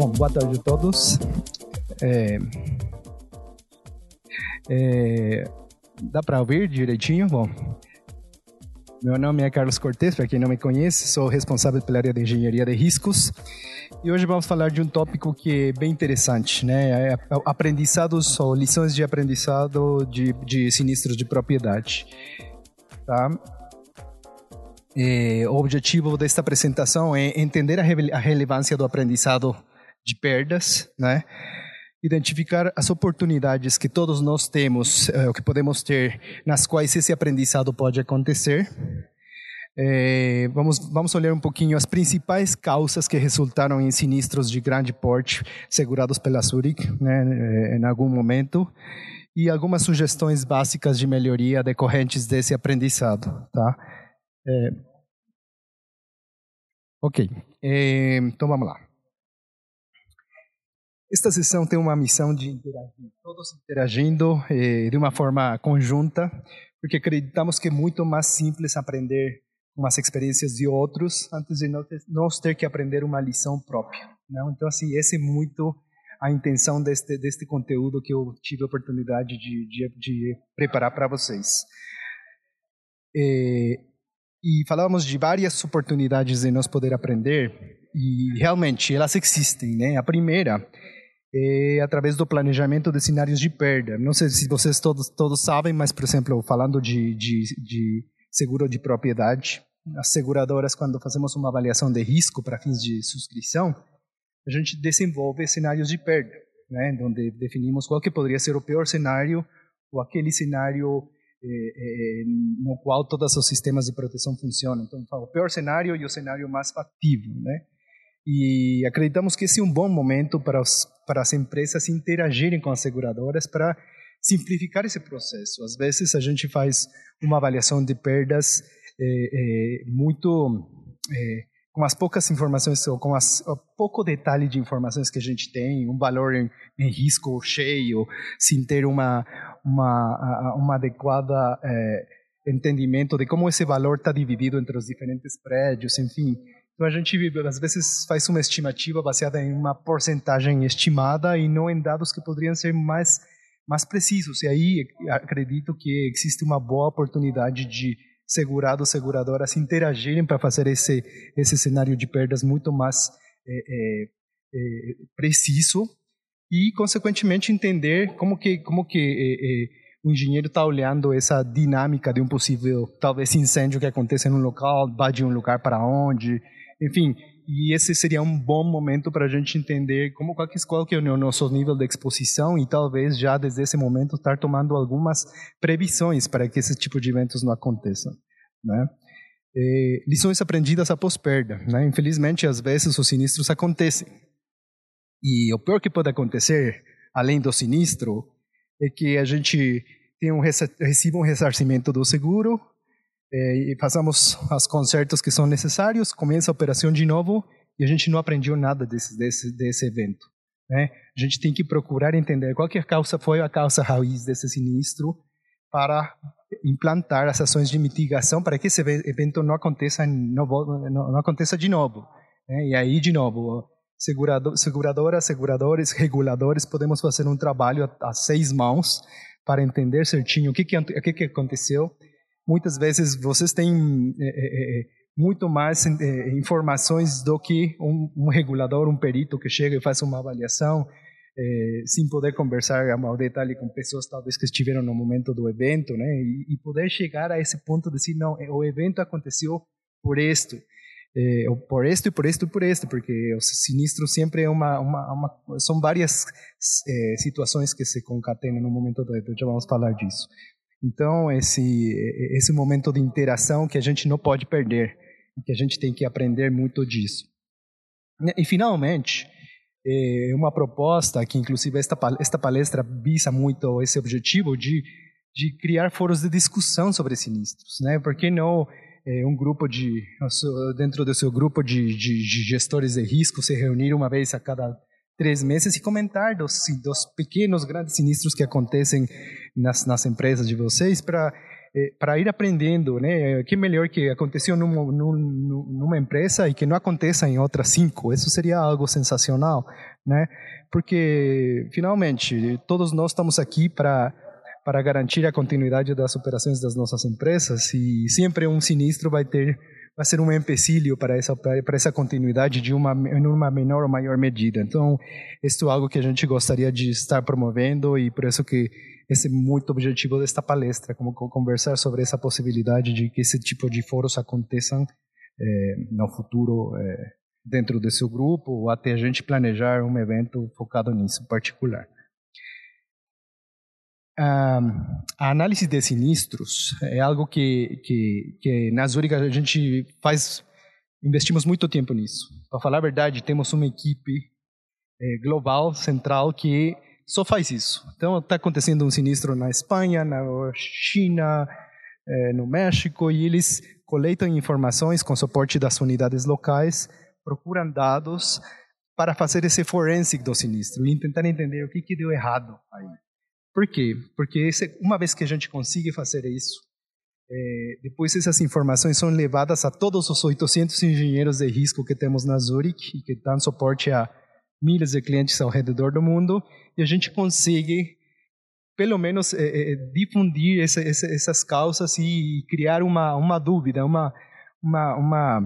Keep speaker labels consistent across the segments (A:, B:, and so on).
A: Bom, boa tarde a todos. É, é, dá para ouvir direitinho? Bom, meu nome é Carlos Cortes, para quem não me conhece, sou responsável pela área de engenharia de riscos. E hoje vamos falar de um tópico que é bem interessante, né? É aprendizados ou lições de aprendizado de, de sinistros de propriedade. Tá? E o objetivo desta apresentação é entender a, a relevância do aprendizado de perdas, né? Identificar as oportunidades que todos nós temos, é, o que podemos ter, nas quais esse aprendizado pode acontecer. É, vamos, vamos olhar um pouquinho as principais causas que resultaram em sinistros de grande porte segurados pela Zurich, né, em algum momento, e algumas sugestões básicas de melhoria decorrentes desse aprendizado, tá? É, ok, é, então vamos lá. Esta sessão tem uma missão de interagir, todos interagindo eh, de uma forma conjunta, porque acreditamos que é muito mais simples aprender com as experiências de outros antes de nós ter que aprender uma lição própria. Não? Então, assim, essa é muito a intenção deste, deste conteúdo que eu tive a oportunidade de, de, de preparar para vocês. E, e falávamos de várias oportunidades de nós poder aprender, e realmente elas existem. Né? A primeira é através do planejamento de cenários de perda. Não sei se vocês todos, todos sabem, mas, por exemplo, falando de, de, de seguro de propriedade, as seguradoras, quando fazemos uma avaliação de risco para fins de subscrição, a gente desenvolve cenários de perda, né, onde definimos qual que poderia ser o pior cenário ou aquele cenário eh, eh, no qual todos os sistemas de proteção funcionam. Então, o pior cenário e o cenário mais factível, né? E acreditamos que esse é um bom momento para, os, para as empresas interagirem com as seguradoras para simplificar esse processo. Às vezes a gente faz uma avaliação de perdas é, é, muito é, com as poucas informações ou com as, o pouco detalhe de informações que a gente tem, um valor em, em risco cheio, sem ter uma uma uma adequada entendimento de como esse valor está dividido entre os diferentes prédios, enfim. Então a gente às vezes faz uma estimativa baseada em uma porcentagem estimada e não em dados que poderiam ser mais mais precisos. E aí acredito que existe uma boa oportunidade de segurados, seguradoras interagirem para fazer esse esse cenário de perdas muito mais é, é, é, preciso e consequentemente entender como que como que é, é, o engenheiro está olhando essa dinâmica de um possível talvez incêndio que aconteça em um local, vai de um lugar para onde, enfim. E esse seria um bom momento para a gente entender como qual que, qual que é o nosso nível de exposição e talvez já desde esse momento estar tomando algumas previsões para que esse tipo de eventos não aconteçam, né? Lições aprendidas após perda, né? Infelizmente, às vezes os sinistros acontecem. E o pior que pode acontecer, além do sinistro, é que a gente tem um, receba um ressarcimento do seguro é, e passamos os consertos que são necessários, começa a operação de novo e a gente não aprendeu nada desse, desse, desse evento. Né? A gente tem que procurar entender qual que a causa foi a causa raiz desse sinistro para implantar as ações de mitigação para que esse evento não aconteça, não, não, não aconteça de novo. Né? E aí, de novo, segurador, seguradoras, seguradores, reguladores, podemos fazer um trabalho a, a seis mãos para entender certinho o que, que, o que, que aconteceu muitas vezes vocês têm é, é, muito mais informações do que um, um, regulador, um perito que chega e faz uma avaliação, sem poder conversar ao detalhe com pessoas talvez que estiveram no momento do evento, né? E, e poder chegar a esse ponto de dizer, não, o evento aconteceu por isto. É, por isto e por isto e por isto, porque o sinistro sempre é uma, uma, uma são várias é, situações que se concatenam no momento do evento, já vamos falar disso. Então, esse, esse momento de interação que a gente não pode perder, e que a gente tem que aprender muito disso. E, finalmente, é uma proposta que, inclusive, esta, esta palestra visa muito esse objetivo de, de criar foros de discussão sobre sinistros. Né? Por que não é, um grupo de, dentro do seu grupo de, de, de gestores de risco, se reunir uma vez a cada três meses e comentar dos, dos pequenos, grandes sinistros que acontecem nas, nas empresas de vocês para é, para ir aprendendo, né? Que melhor que aconteceu numa, numa empresa e que não aconteça em outras cinco. Isso seria algo sensacional, né? Porque finalmente todos nós estamos aqui para para garantir a continuidade das operações das nossas empresas e sempre um sinistro vai ter vai ser um empecilho para essa para essa continuidade de uma em uma menor ou maior medida. Então, isso é algo que a gente gostaria de estar promovendo e por isso que esse é muito objetivo desta palestra, como conversar sobre essa possibilidade de que esse tipo de foros aconteçam é, no futuro é, dentro do seu grupo ou até a gente planejar um evento focado nisso particular a análise de sinistros é algo que, que, que na Zurich a gente faz, investimos muito tempo nisso. Para falar a verdade, temos uma equipe é, global, central, que só faz isso. Então, está acontecendo um sinistro na Espanha, na China, é, no México, e eles coletam informações com suporte das unidades locais, procuram dados para fazer esse forensic do sinistro e tentar entender o que, que deu errado aí. Por quê? Porque uma vez que a gente consiga fazer isso, é, depois essas informações são levadas a todos os 800 engenheiros de risco que temos na Zurich e que dão suporte a milhares de clientes ao redor do mundo e a gente consegue pelo menos é, é, difundir essa, essa, essas causas e criar uma uma dúvida, uma uma, uma,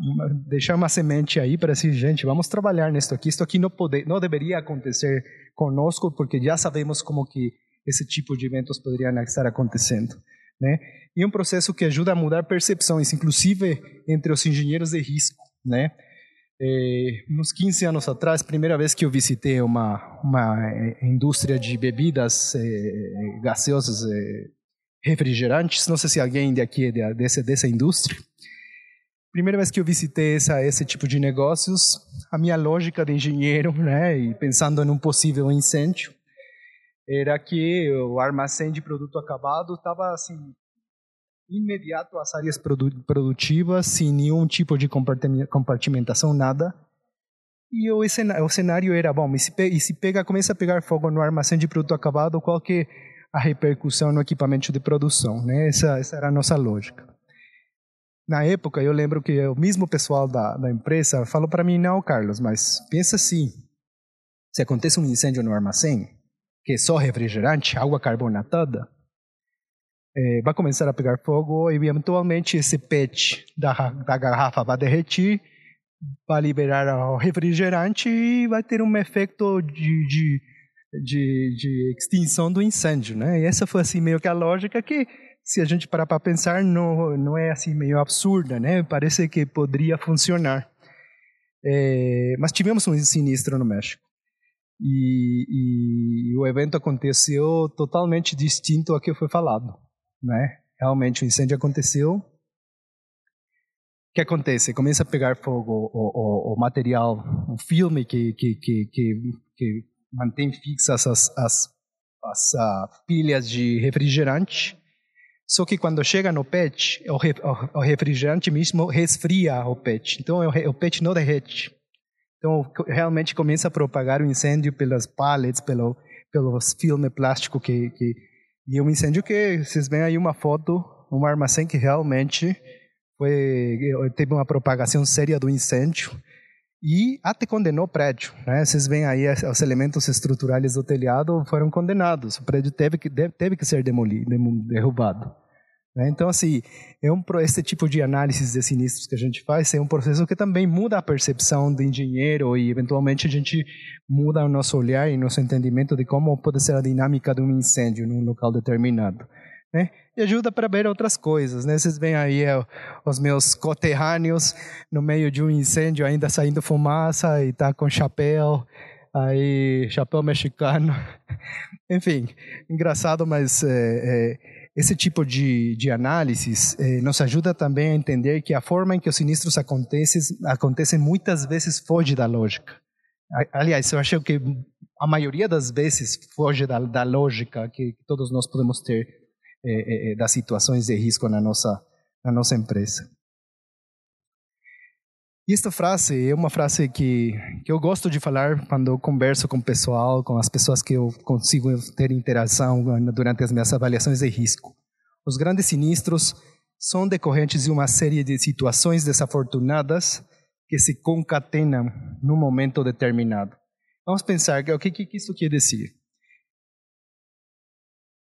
A: uma, deixar uma semente aí para dizer, gente, vamos trabalhar nisso aqui. Isso aqui não, pode, não deveria acontecer conosco, porque já sabemos como que esse tipo de eventos poderiam estar acontecendo. Né? E um processo que ajuda a mudar percepções, inclusive entre os engenheiros de risco. Né? É, uns 15 anos atrás, primeira vez que eu visitei uma, uma é, indústria de bebidas é, gaseosas, é, refrigerantes, não sei se alguém daqui é dessa, dessa indústria, primeira vez que eu visitei essa, esse tipo de negócios, a minha lógica de engenheiro, né, e pensando em um possível incêndio, era que o armazém de produto acabado estava assim imediato às áreas produtivas, sem nenhum tipo de compartimentação, nada. E o cenário, o cenário era bom. E se, pega, e se pega, começa a pegar fogo no armazém de produto acabado, qual que é a repercussão no equipamento de produção? Né? Essa, essa era a nossa lógica na época, eu lembro que o mesmo pessoal da, da empresa falou para mim: não, Carlos, mas pensa assim: se acontece um incêndio no armazém, que é só refrigerante, água carbonatada, é, vai começar a pegar fogo e eventualmente esse PET da, da garrafa vai derretir, vai liberar o refrigerante e vai ter um efeito de, de, de, de extinção do incêndio, né? E essa foi assim meio que a lógica que se a gente parar para pensar, não, não é assim meio absurda, né? Parece que poderia funcionar. É, mas tivemos um sinistro no México. E, e, o evento aconteceu totalmente distinto ao que foi falado, né? Realmente o incêndio aconteceu. O que acontece? Começa a pegar fogo o, o, o material, o filme que, que, que, que, que mantém fixas as, as, as uh, pilhas de refrigerante só que quando chega no PET, o, refrigerante mesmo resfria o PET. Então o PET não derrete. Então realmente começa a propagar o incêndio pelas pallets, pelo, pelos filmes plásticos que, que e é um incêndio que vocês veem aí uma foto, um armazém que realmente foi teve uma propagação séria do incêndio e até condenou o prédio. Né? Vocês veem aí os elementos estruturais do telhado foram condenados. O prédio teve que, teve que ser demolido, derrubado. Né? Então, assim, é um, esse tipo de análise de sinistros que a gente faz é um processo que também muda a percepção do engenheiro e, eventualmente, a gente muda o nosso olhar e nosso entendimento de como pode ser a dinâmica de um incêndio num local determinado. Né? E ajuda para ver outras coisas. Né? Vocês veem aí é, os meus coterrâneos no meio de um incêndio, ainda saindo fumaça e tá com chapéu, aí chapéu mexicano. Enfim, engraçado, mas é, é, esse tipo de, de análise eh, nos ajuda também a entender que a forma em que os sinistros acontecem, acontecem muitas vezes foge da lógica. Aliás, eu acho que a maioria das vezes foge da, da lógica que todos nós podemos ter eh, eh, das situações de risco na nossa, na nossa empresa. E esta frase é uma frase que, que eu gosto de falar quando converso com o pessoal, com as pessoas que eu consigo ter interação durante as minhas avaliações de risco. Os grandes sinistros são decorrentes de uma série de situações desafortunadas que se concatenam num momento determinado. Vamos pensar o que, que isso quer dizer.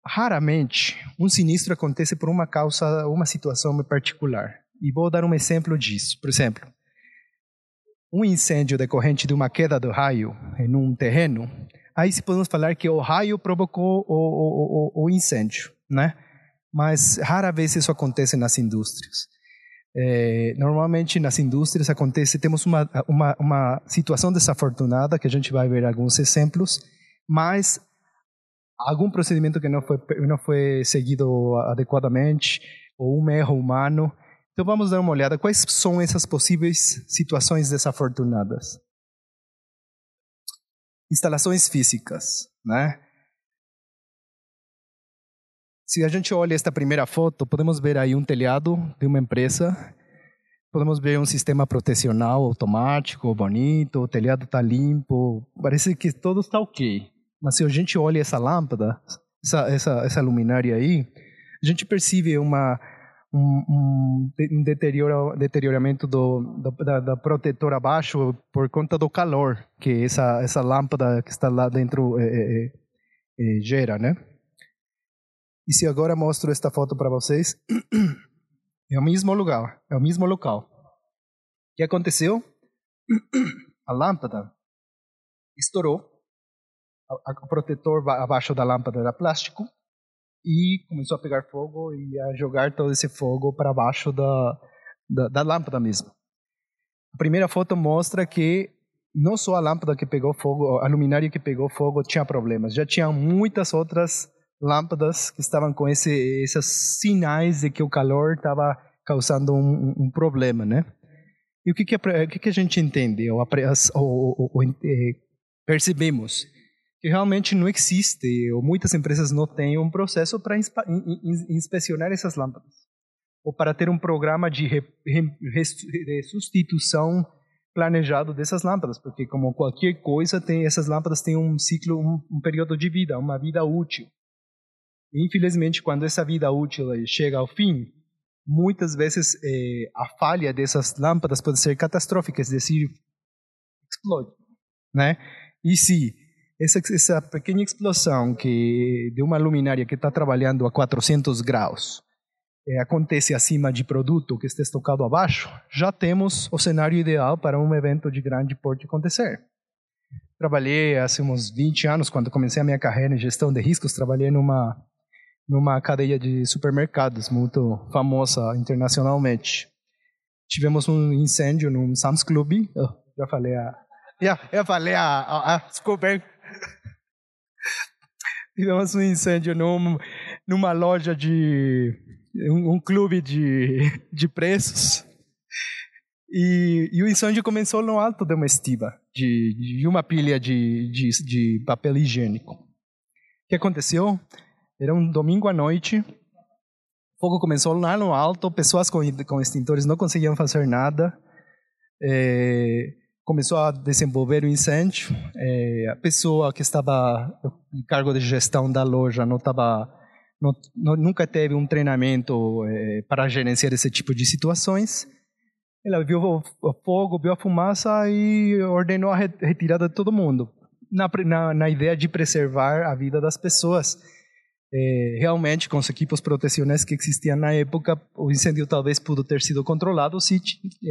A: Raramente, um sinistro acontece por uma causa, uma situação particular. E vou dar um exemplo disso. Por exemplo, um incêndio decorrente de uma queda do raio em um terreno, aí se podemos falar que o raio provocou o, o, o, incêndio, né? Mas rara vez isso acontece nas indústrias. É, normalmente nas indústrias acontece, temos uma, uma, uma situação desafortunada, que a gente vai ver alguns exemplos, mas algum procedimento que não foi, não foi seguido adequadamente, ou um erro humano. Então vamos dar uma olhada. Quais são essas possíveis situações desafortunadas? Instalações físicas, né? Se a gente olha esta primeira foto, podemos ver aí um telhado de uma empresa. Podemos ver um sistema protecional automático, bonito, o telhado está limpo, parece que tudo está ok. Mas se a gente olha essa lâmpada, essa, essa, essa luminária aí, a gente percebe uma, um, um deterioro, deterioramento do, do da, da, protetor abaixo por conta do calor que essa, essa lâmpada que está lá dentro é, é, gera, né? E se agora mostro esta foto para vocês, é o mesmo lugar, é o mesmo local. O que aconteceu? A lâmpada estourou o protetor abaixo da lâmpada era plástico e começou a pegar fogo e a jogar todo esse fogo para baixo da, da, da, lâmpada mesmo. A primeira foto mostra que não só a lâmpada que pegou fogo, a luminária que pegou fogo tinha problemas, já tinha muitas outras lâmpadas que estavam com esse, esses sinais de que o calor estava causando um, um, problema, né? E o que que, o que, que a gente entende ou, ou, ou, ou percebemos? Que realmente não existe, ou muitas empresas não têm um processo para inspecionar essas lâmpadas, ou para ter um programa de, re, de substituição planejado dessas lâmpadas, porque como qualquer coisa, tem, essas lâmpadas têm um ciclo, um, um período de vida, uma vida útil. E, infelizmente, quando essa vida útil chega ao fim, muitas vezes eh, a falha dessas lâmpadas pode ser catastrófica, é explode, né? E se essa, essa pequena explosão que de uma luminária que está trabalhando a 400 graus é, acontece acima de produto que está estocado abaixo, já temos o cenário ideal para um evento de grande porte acontecer. Trabalhei há uns 20 anos, quando comecei a minha carreira em gestão de riscos, trabalhei numa, numa cadeia de supermercados muito famosa internacionalmente. Tivemos um incêndio num Sam's Club, oh, já falei a... Já, eu falei a, a, a Tivemos um incêndio num, numa loja de. um, um clube de, de preços. E, e, o incêndio começou no alto de uma estiva, de, de uma pilha de, de, de papel higiênico. O que aconteceu? Era um domingo à noite, o fogo começou lá no alto, pessoas com, com extintores não conseguiam fazer nada. É, começou a desenvolver o incêndio. É, a pessoa que estava em cargo de gestão da loja não estava, não, não, nunca teve um treinamento é, para gerenciar esse tipo de situações. Ela viu o, o, fogo, viu a fumaça e ordenou a retirada de todo mundo, na, na, na ideia de preservar a vida das pessoas é, realmente com os equipos protecionais que existiam na época, o incêndio talvez pudesse ter sido controlado se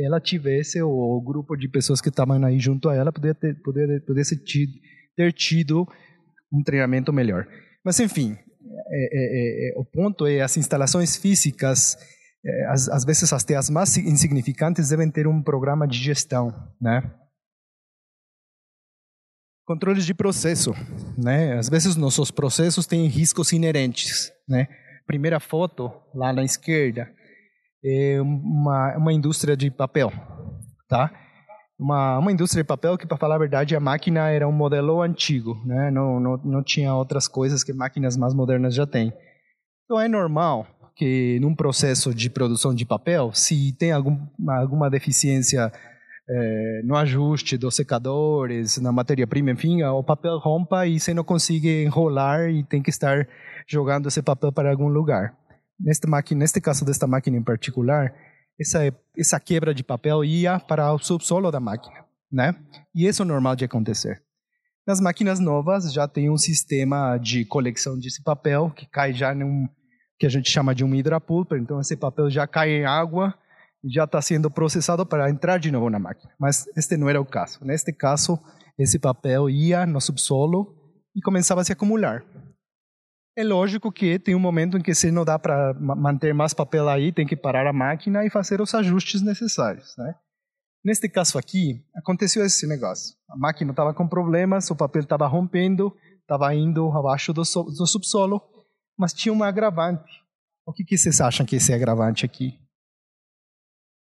A: ela tivesse, ou o grupo de pessoas que estavam aí junto a ela poderia ter, pudesse ter tido um treinamento melhor. Mas, enfim, é, é, o ponto é as instalações físicas, às, às vezes até as mais insignificantes, devem ter um programa de gestão, né? Controles de processo, né? Às vezes nossos processos têm riscos inerentes, né? Primeira foto lá na esquerda é uma uma indústria de papel, tá? Uma uma indústria de papel que para falar a verdade a máquina era um modelo antigo, né? Não não não tinha outras coisas que máquinas mais modernas já têm. Então é normal que num processo de produção de papel, se tem algum, alguma deficiência é, no ajuste dos secadores, na matéria-prima, enfim, o papel rompa e você não consegue enrolar e tem que estar jogando esse papel para algum lugar. neste, máquina, neste caso desta máquina em particular, essa, essa quebra de papel ia para o subsolo da máquina, né? E isso é normal de acontecer. Nas máquinas novas já tem um sistema de coleção desse papel que cai já num que a gente chama de um hidrapulper, então esse papel já cai em água já está sendo processado para entrar de novo na máquina. Mas este não era o caso. Neste caso, esse papel ia no subsolo e começava a se acumular. É lógico que tem um momento em que se não dá para manter mais papel aí, tem que parar a máquina e fazer os ajustes necessários, né? Neste caso aqui, aconteceu esse negócio. A máquina estava com problemas, o papel estava rompendo, estava indo abaixo do, so, do, subsolo, mas tinha um agravante. O que, que vocês acham que é esse agravante aqui?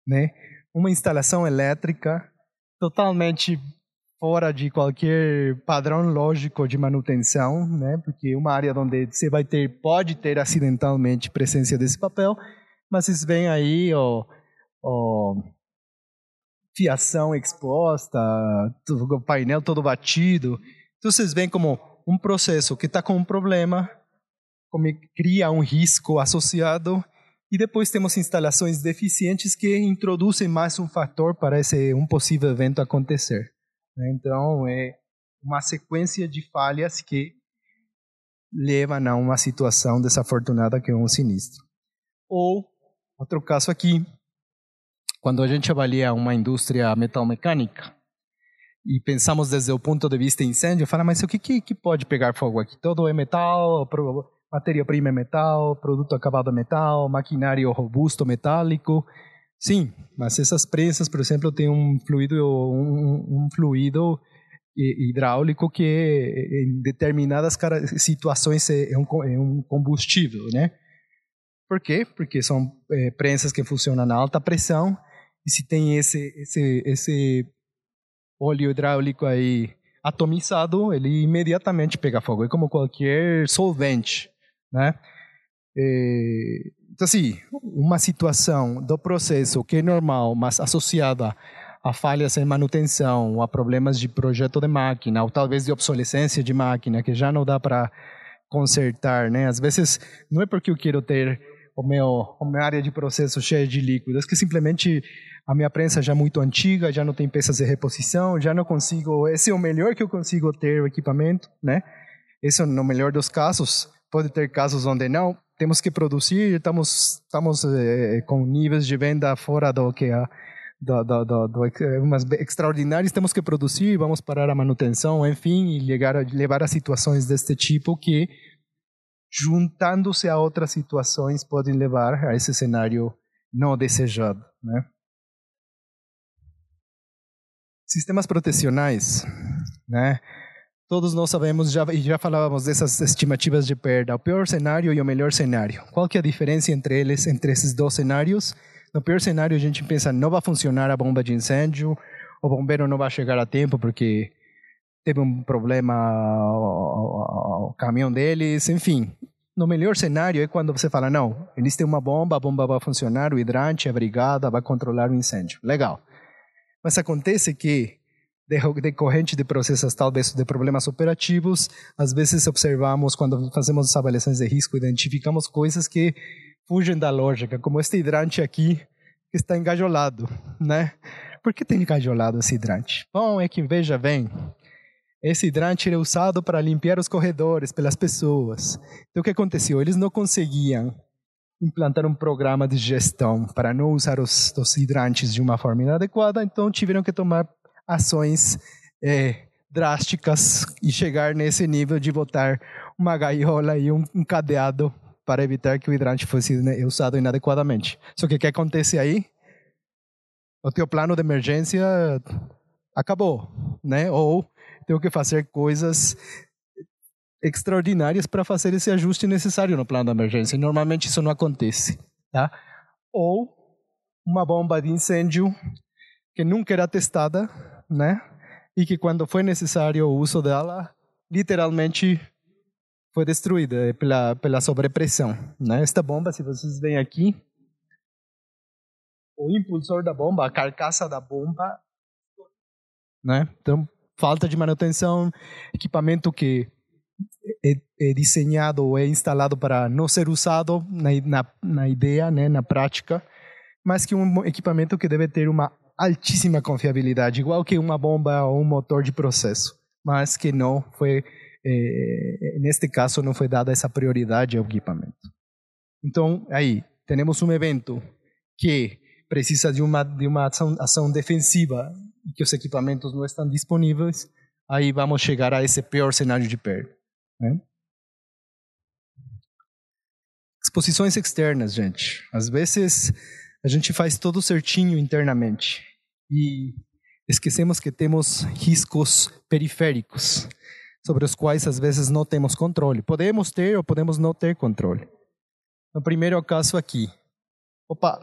A: Né? Uma instalação elétrica totalmente fora de qualquer padrão lógico de manutenção, né? Porque uma área onde você vai ter pode ter acidentalmente presença desse papel, mas vocês veem aí o, o fiação exposta, o painel todo batido. Então vocês veem como um processo que está com um problema, como cria um risco associado e depois temos instalações deficientes que introduzem mais um fator para esse um possível evento acontecer. Né? Então, é uma sequência de falhas que levam a uma situação desafortunada que é um sinistro. Ou, outro caso aqui, quando a gente avalia uma indústria metalmecânica e pensamos desde o ponto de vista incêndio, fala, mas o que, que, que pode pegar fogo aqui? Todo é metal, matéria-prima é metal, produto acabado é metal, maquinário robusto metálico. Sim, mas essas prensas, por exemplo, têm um fluido, um, um fluido hidráulico que em determinadas situações é um, é um combustível, né? Por quê? Porque são é, prensas que funcionam na alta pressão e se tem esse esse esse óleo hidráulico aí atomizado, ele imediatamente pega fogo. É como qualquer solvente, né? É, então, assim, uma situação do processo que é normal, mas associada a falhas em manutenção, a problemas de projeto de máquina, ou talvez de obsolescência de máquina, que já não dá para consertar, né? Às vezes, não é porque eu quero ter o meu, a minha área de processo cheia de líquidos, que simplesmente a minha prensa já é muito antiga, já não tem peças de reposição, já não consigo, esse é o melhor que eu consigo ter o equipamento, né? É no melhor dos casos, pode ter casos onde não, temos que produzir, estamos, estamos eh, com níveis de venda fora do que a do, do, do, do, umas extraordinárias, temos que produzir, vamos parar a manutenção, enfim, e levar a situações deste tipo que, juntando-se a outras situações, podem levar a esse cenário não desejado. Né? Sistemas protecionais, né? Todos nós sabemos já, e já falávamos dessas estimativas de perda, o pior cenário e o melhor cenário. Qual que é a diferença entre eles, entre esses dois cenários? No pior cenário, a gente pensa não vai funcionar a bomba de incêndio, o bombeiro não vai chegar a tempo porque teve um problema o, caminhão deles, enfim. No melhor cenário é quando você fala, não, eles têm uma bomba, a bomba vai funcionar, o hidrante, a brigada vai controlar o incêndio. Legal. Mas acontece que decorrente de processos talvez de problemas operativos, às vezes observamos quando fazemos avaliações de risco, identificamos coisas que fugem da lógica, como este hidrante aqui que está engajolado, né? Por que tem engajolado esse hidrante? Bom, é que veja bem, esse hidrante é usado para limpar os corredores pelas pessoas. Então o que aconteceu? Eles não conseguiam implantar um programa de gestão para não usar os, os hidrantes de uma forma inadequada, então tiveram que tomar ações é, drásticas e chegar nesse nível de botar uma gaiola e um, um cadeado para evitar que o hidrante fosse né, usado inadequadamente. Só que o que acontece aí? O teu plano de emergência acabou, né? Ou tenho que fazer coisas extraordinárias para fazer esse ajuste necessário no plano de emergência. Normalmente isso não acontece, tá? Ou uma bomba de incêndio que nunca era testada, né? E que quando foi necessário o uso dela, literalmente foi destruída pela pela sobrepressão, né? Esta bomba, se vocês veem aqui, o impulsor da bomba, a carcaça da bomba, né? Então, falta de manutenção, equipamento que é, é desenhado ou é instalado para não ser usado na, na, na ideia, né, na prática, mas que um equipamento que deve ter uma altíssima confiabilidade, igual que uma bomba ou um motor de processo, mas que não foi, eh, neste caso, não foi dada essa prioridade ao equipamento. Então, aí, temos um evento que precisa de uma, de uma ação, ação defensiva e que os equipamentos não estão disponíveis, aí vamos chegar a esse pior cenário de perda. Né? Exposições externas, gente. Às vezes a gente faz tudo certinho internamente e esquecemos que temos riscos periféricos sobre os quais às vezes não temos controle. Podemos ter ou podemos não ter controle. No primeiro caso aqui, opa,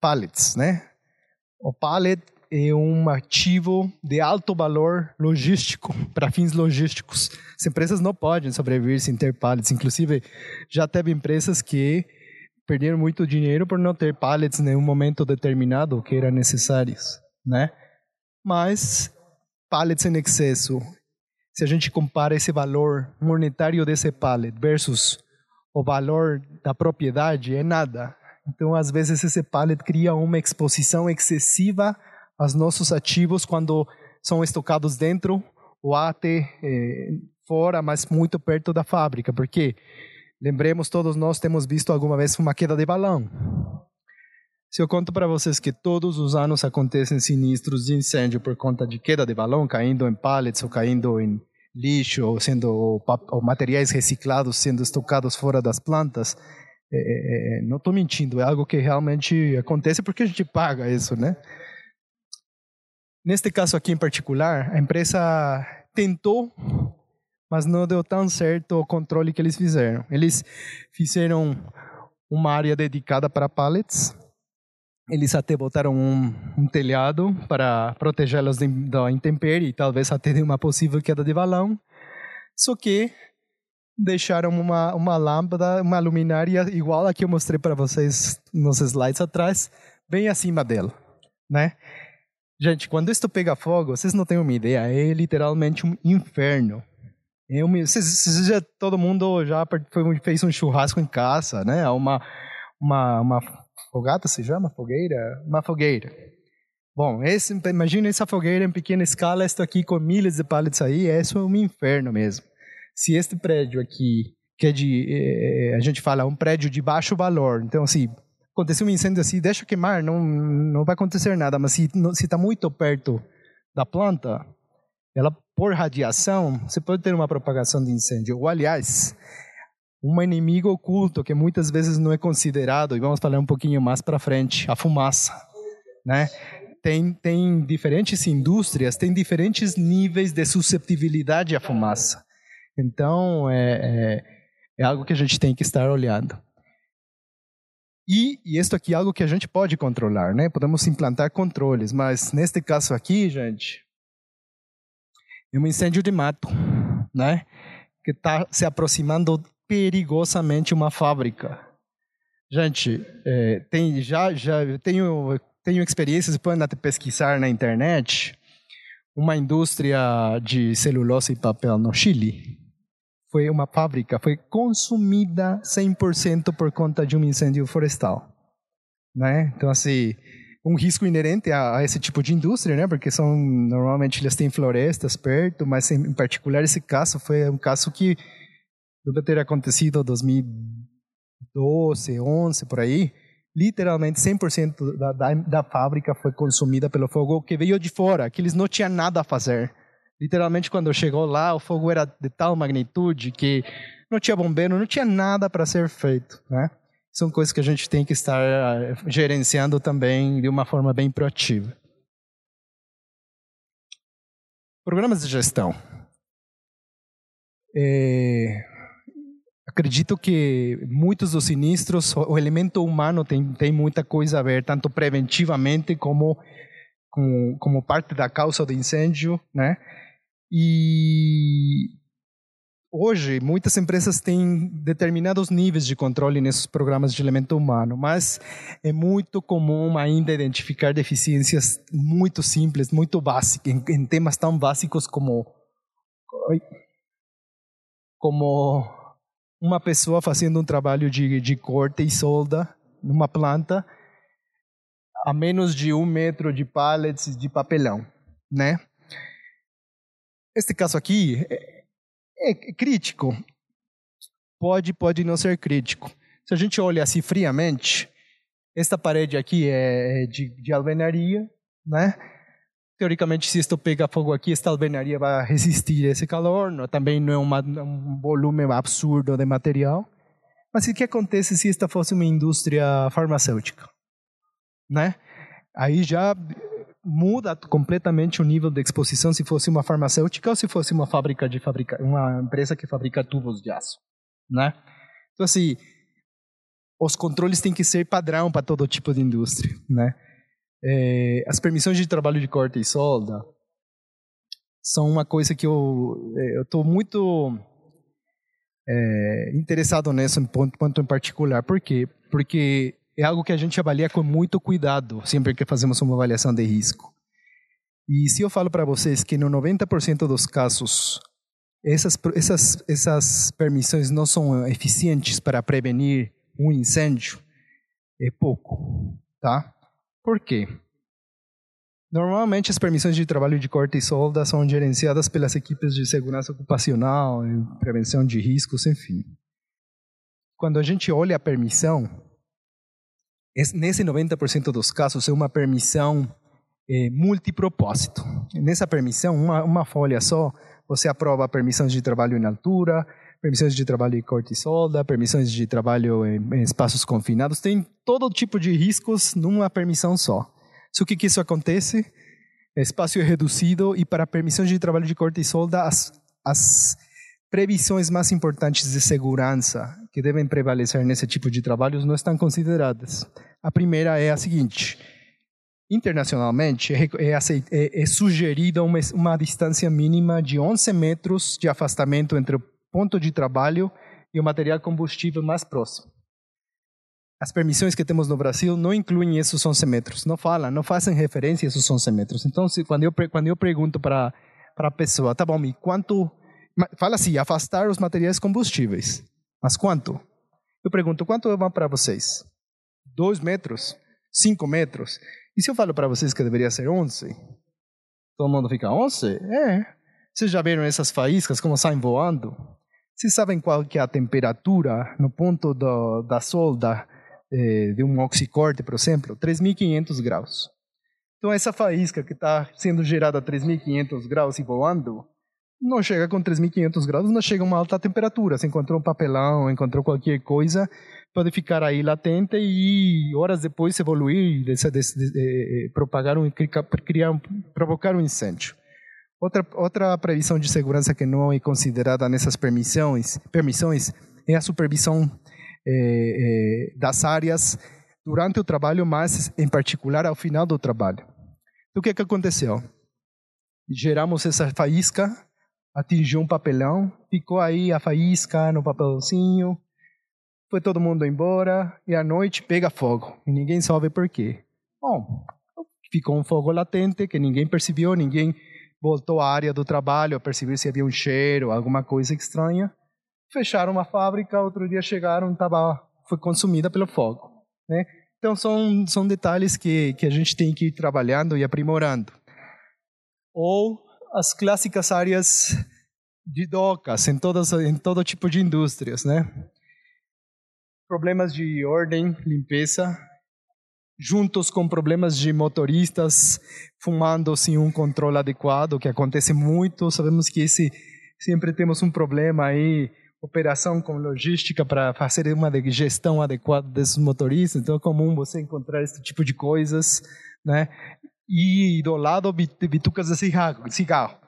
A: pallets, né? O pallet é um ativo de alto valor logístico para fins logísticos. As empresas não podem sobreviver sem ter pallets. Inclusive, já teve empresas que perderam muito dinheiro por não ter pallets em um momento determinado que era necessários, né? Mas pallets em excesso, se a gente compara esse valor monetário desse pallet versus o valor da propriedade, é nada. Então, às vezes, esse pallet cria uma exposição excessiva aos nossos ativos quando são estocados dentro ou até eh, fora, mas muito perto da fábrica, porque Lembremos, todos nós temos visto alguma vez uma queda de balão. Se eu conto para vocês que todos os anos acontecem sinistros de incêndio por conta de queda de balão, caindo em pallets ou caindo em lixo, ou sendo ou materiais reciclados sendo estocados fora das plantas, é, é, é não estou mentindo, é algo que realmente acontece porque a gente paga isso, né? Neste caso aqui em particular, a empresa tentou mas não deu tão certo o controle que eles fizeram. Eles fizeram uma área dedicada para pallets. Eles até botaram um, um telhado para protegê-los da intempérie e talvez até de uma possível queda de balão. Só que deixaram uma, uma lâmpada, uma luminária igual a que eu mostrei para vocês nos slides atrás, bem acima dela, né? Gente, quando isso pega fogo, vocês não têm uma ideia, é literalmente um inferno. Eu me, já, todo mundo já foi, fez um churrasco em casa, né? Uma, uma, uma fogata se chama? Fogueira? Uma fogueira. Bom, esse, imagina essa fogueira em pequena escala, estou aqui com milhas de pallets aí, isso é um inferno mesmo. Se este prédio aqui, que é de, é, a gente fala, um prédio de baixo valor, então assim, aconteceu um incêndio assim, deixa queimar, não, não vai acontecer nada, mas se está muito perto da planta, ela por radiação, você pode ter uma propagação de incêndio. Ou, aliás, um inimigo oculto que muitas vezes não é considerado, e vamos falar um pouquinho mais para frente, a fumaça. Né? Tem, tem diferentes indústrias, tem diferentes níveis de susceptibilidade à fumaça. Então, é, é, é algo que a gente tem que estar olhando. E, e isso aqui é algo que a gente pode controlar, né? Podemos implantar controles, mas neste caso aqui, gente, é um incêndio de mato, né? Que está se aproximando perigosamente uma fábrica. Gente, é, tem, já, já tenho, tenho experiências, podem até pesquisar na internet, uma indústria de celulose e papel no Chile. Foi uma fábrica, foi consumida 100% por conta de um incêndio florestal. Né? Então, assim, um risco inerente a, a, esse tipo de indústria, né? Porque são normalmente eles têm florestas perto, mas em, em particular esse caso foi um caso que deve ter acontecido em 2012, 11 por aí. Literalmente 100% da, da, da fábrica foi consumida pelo fogo que veio de fora, que eles não tinham nada a fazer. Literalmente quando chegou lá, o fogo era de tal magnitude que não tinha bombeiro, não tinha nada para ser feito, né? São coisas que a gente tem que estar eh, gerenciando também de uma forma bem proativa. Programas de gestão. É, acredito que muitos dos sinistros, o elemento humano tem, tem muita coisa a ver, tanto preventivamente como, como, como parte da causa do incêndio, né? E Hoje, muitas empresas têm determinados níveis de controle nesses programas de elemento humano, mas é muito comum ainda identificar deficiências muito simples, muito básicas, em, em temas tão básicos como. Como uma pessoa fazendo um trabalho de, de corte e solda numa planta a menos de um metro de pallets de papelão, né? Este caso aqui é, é crítico. Pode, pode não ser crítico. Se a gente olha assim friamente, esta parede aqui é de, de alvenaria, né? Teoricamente, se isto pega fogo aqui, esta alvenaria vai resistir a esse calor. Não, também não é uma, um volume absurdo de material. Mas o que acontece se esta fosse uma indústria farmacêutica? Né? Aí já muda completamente o nível de exposição se fosse uma farmacêutica ou se fosse uma fábrica de fabrica, uma empresa que fabrica tubos de aço, né? Então assim, os controles têm que ser padrão para todo tipo de indústria, né? É, as permissões de trabalho de corte e solda são uma coisa que eu é, eu estou muito é, interessado nesse ponto, ponto em particular. Por quê? Porque é algo que a gente avalia com muito cuidado sempre que fazemos uma avaliação de risco. E se eu falo para vocês que no 90% dos casos essas, essas, essas permissões não são eficientes para prevenir um incêndio, é pouco, tá? Por quê? Normalmente as permissões de trabalho de corte e solda são gerenciadas pelas equipes de segurança ocupacional, prevenção de riscos, enfim. Quando a gente olha a permissão, nesse 90% dos casos é uma permissão é, multipropósito. Nessa permissão, uma, uma folha só, você aprova permissões de trabalho em altura, permissões de trabalho em corte e solda, permissões de trabalho em, em espaços confinados, tem todo tipo de riscos numa permissão só. O que, que isso acontece? Espaço é reduzido e para permissões de trabalho de corte e solda, as, as previsões mais importantes de segurança que devem prevalecer nesse tipo de trabalhos não estão consideradas. A primeira é a seguinte: internacionalmente é, é, é, é sugerida uma, uma distância mínima de 11 metros de afastamento entre o ponto de trabalho e o material combustível mais próximo. As permissões que temos no Brasil não incluem esses 11 metros, não falam, não fazem referência a esses 11 metros. Então, se, quando, eu, quando eu pergunto para a pessoa, tá bom, e quanto. Fala assim, afastar os materiais combustíveis. Mas quanto? Eu pergunto, quanto é para vocês? Dois metros? Cinco metros? E se eu falo para vocês que deveria ser 11? Todo mundo fica, 11? É. Vocês já viram essas faíscas como saem voando? Vocês sabem qual que é a temperatura no ponto do, da solda eh, de um oxicorte, por exemplo? 3.500 graus. Então essa faísca que está sendo gerada a 3.500 graus e voando, não chega com 3.500 graus, não chega a uma alta temperatura. Se encontrou um papelão, encontrou qualquer coisa, pode ficar aí latente e horas depois evoluir, de, de, de, propagar um, criar, provocar um incêndio. Outra, outra previsão de segurança que não é considerada nessas permissões, permissões é a supervisão eh, eh, das áreas durante o trabalho, mas em particular ao final do trabalho. Então, o que, que aconteceu? Geramos essa faísca, atingiu um papelão, ficou aí a faísca no papelzinho, foi todo mundo embora e à noite pega fogo e ninguém sabe por quê. Bom, ficou um fogo latente que ninguém percebeu, ninguém voltou à área do trabalho a perceber se havia um cheiro, alguma coisa estranha. Fecharam uma fábrica, outro dia chegaram, tava, foi consumida pelo fogo. Né? Então são, são detalhes que, que a gente tem que ir trabalhando e aprimorando. Ou as clássicas áreas de docas em, todas, em todo tipo de indústrias. Né? Problemas de ordem, limpeza, juntos com problemas de motoristas fumando sem um controle adequado, que acontece muito. Sabemos que esse sempre temos um problema aí, operação com logística para fazer uma gestão adequada desses motoristas. Então é comum você encontrar esse tipo de coisas, né? E do lado bitucas de cigarro.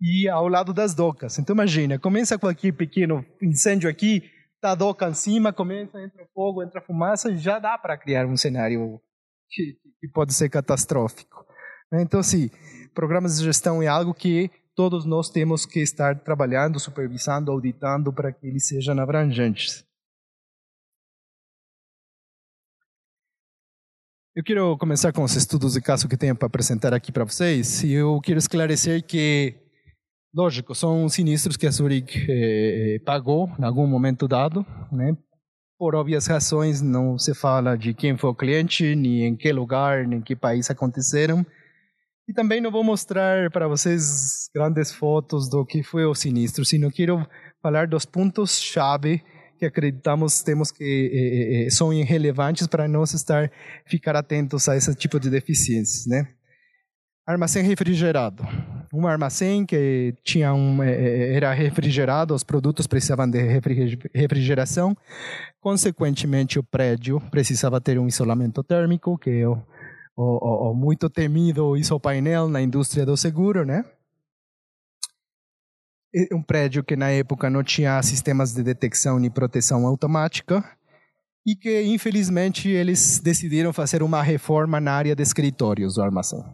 A: E ao lado das docas. Então imagina, começa com aquele pequeno incêndio aqui, tá a doca em cima, começa, entra fogo, entra fumaça, já dá para criar um cenário que, que pode ser catastrófico. Então, assim, programas de gestão é algo que todos nós temos que estar trabalhando, supervisando, auditando para que eles sejam abrangentes. Eu quero começar com os estudos de caso que tenho para apresentar aqui para vocês. E eu quero esclarecer que Lógico, são sinistros que a Zurich eh, pagou em algum momento dado, né? Por óbvias razões, não se fala de quem foi o cliente, nem em que lugar, nem em que país aconteceram. E também não vou mostrar para vocês grandes fotos do que foi o sinistro, sino quero falar dos pontos-chave que acreditamos temos que eh, eh, são irrelevantes para nós estar ficar atentos a esse tipo de deficiências, né? Armazém refrigerado. Um armazém que tinha um, era refrigerado, os produtos precisavam de refrigeração. Consequentemente, o prédio precisava ter um isolamento térmico, que é o, o, o muito temido isopainel na indústria do seguro, né? Um prédio que na época não tinha sistemas de detecção e proteção automática e que, infelizmente, eles decidiram fazer uma reforma na área de escritórios do armazém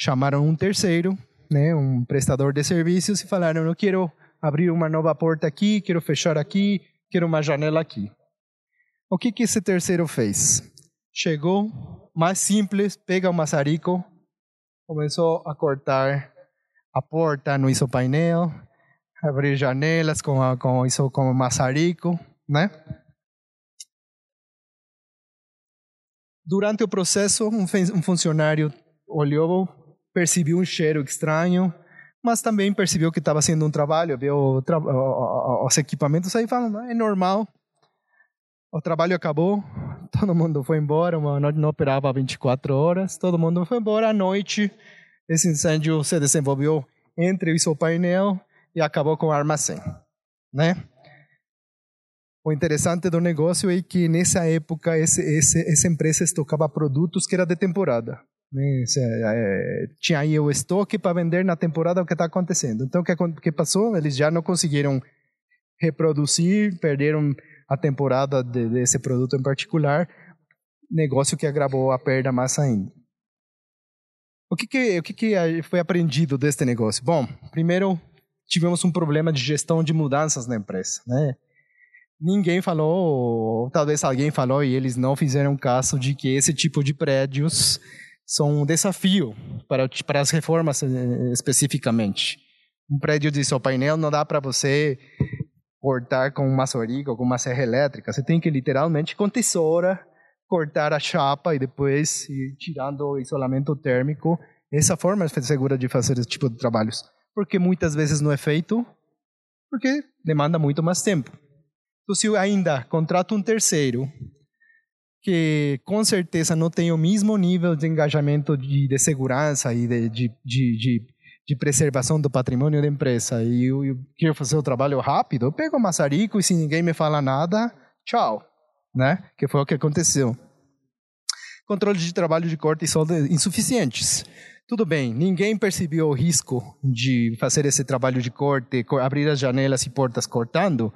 A: chamaram um terceiro, né, um prestador de serviços e falaram: "Eu quero abrir uma nova porta aqui, quero fechar aqui, quero uma janela aqui". O que que esse terceiro fez? Chegou, mais simples, pega o maçarico, começou a cortar a porta no isopainel, abrir janelas com com isso com o maçarico, né? Durante o processo, um, um funcionário olhou percebeu um cheiro estranho, mas também percebeu que estava sendo um trabalho, viu tra os equipamentos aí falando, é normal. O trabalho acabou, todo mundo foi embora, não, não operava 24 horas, todo mundo foi embora à noite. Esse incêndio se desenvolveu entre o seu painel e acabou com o armazém, né? O interessante do negócio é que nessa época esse, esse, essa empresa estocava produtos que era de temporada. Né? É, tinha aí o estoque para vender na temporada o que está acontecendo. Então, o que, que passou? Eles já não conseguiram reproduzir, perderam a temporada de, desse produto em particular, negócio que agravou a perda mais ainda. O que, que, o que, que foi aprendido deste negócio? Bom, primeiro tivemos um problema de gestão de mudanças na empresa, né? Ninguém falou, ou talvez alguém falou e eles não fizeram caso de que esse tipo de prédios são um desafio para, para as reformas eh, especificamente. Um prédio de seu painel não dá para você cortar com uma maçarico ou com uma serra elétrica. Você tem que literalmente com tesoura cortar a chapa e depois ir tirando o isolamento térmico. Essa forma é segura de fazer esse tipo de trabalhos. Porque muitas vezes não é feito, porque demanda muito mais tempo. Então, se eu ainda contrato um terceiro que com certeza não tem o mesmo nível de engajamento de, de segurança e de, de, de, de, preservação do patrimônio da empresa e eu, eu, quero fazer o trabalho rápido, eu pego o maçarico e se ninguém me fala nada, tchau, né? Que foi o que aconteceu. Controle de trabalho de corte e solda insuficientes. Tudo bem, ninguém percebeu o risco de fazer esse trabalho de corte, abrir as janelas e portas cortando,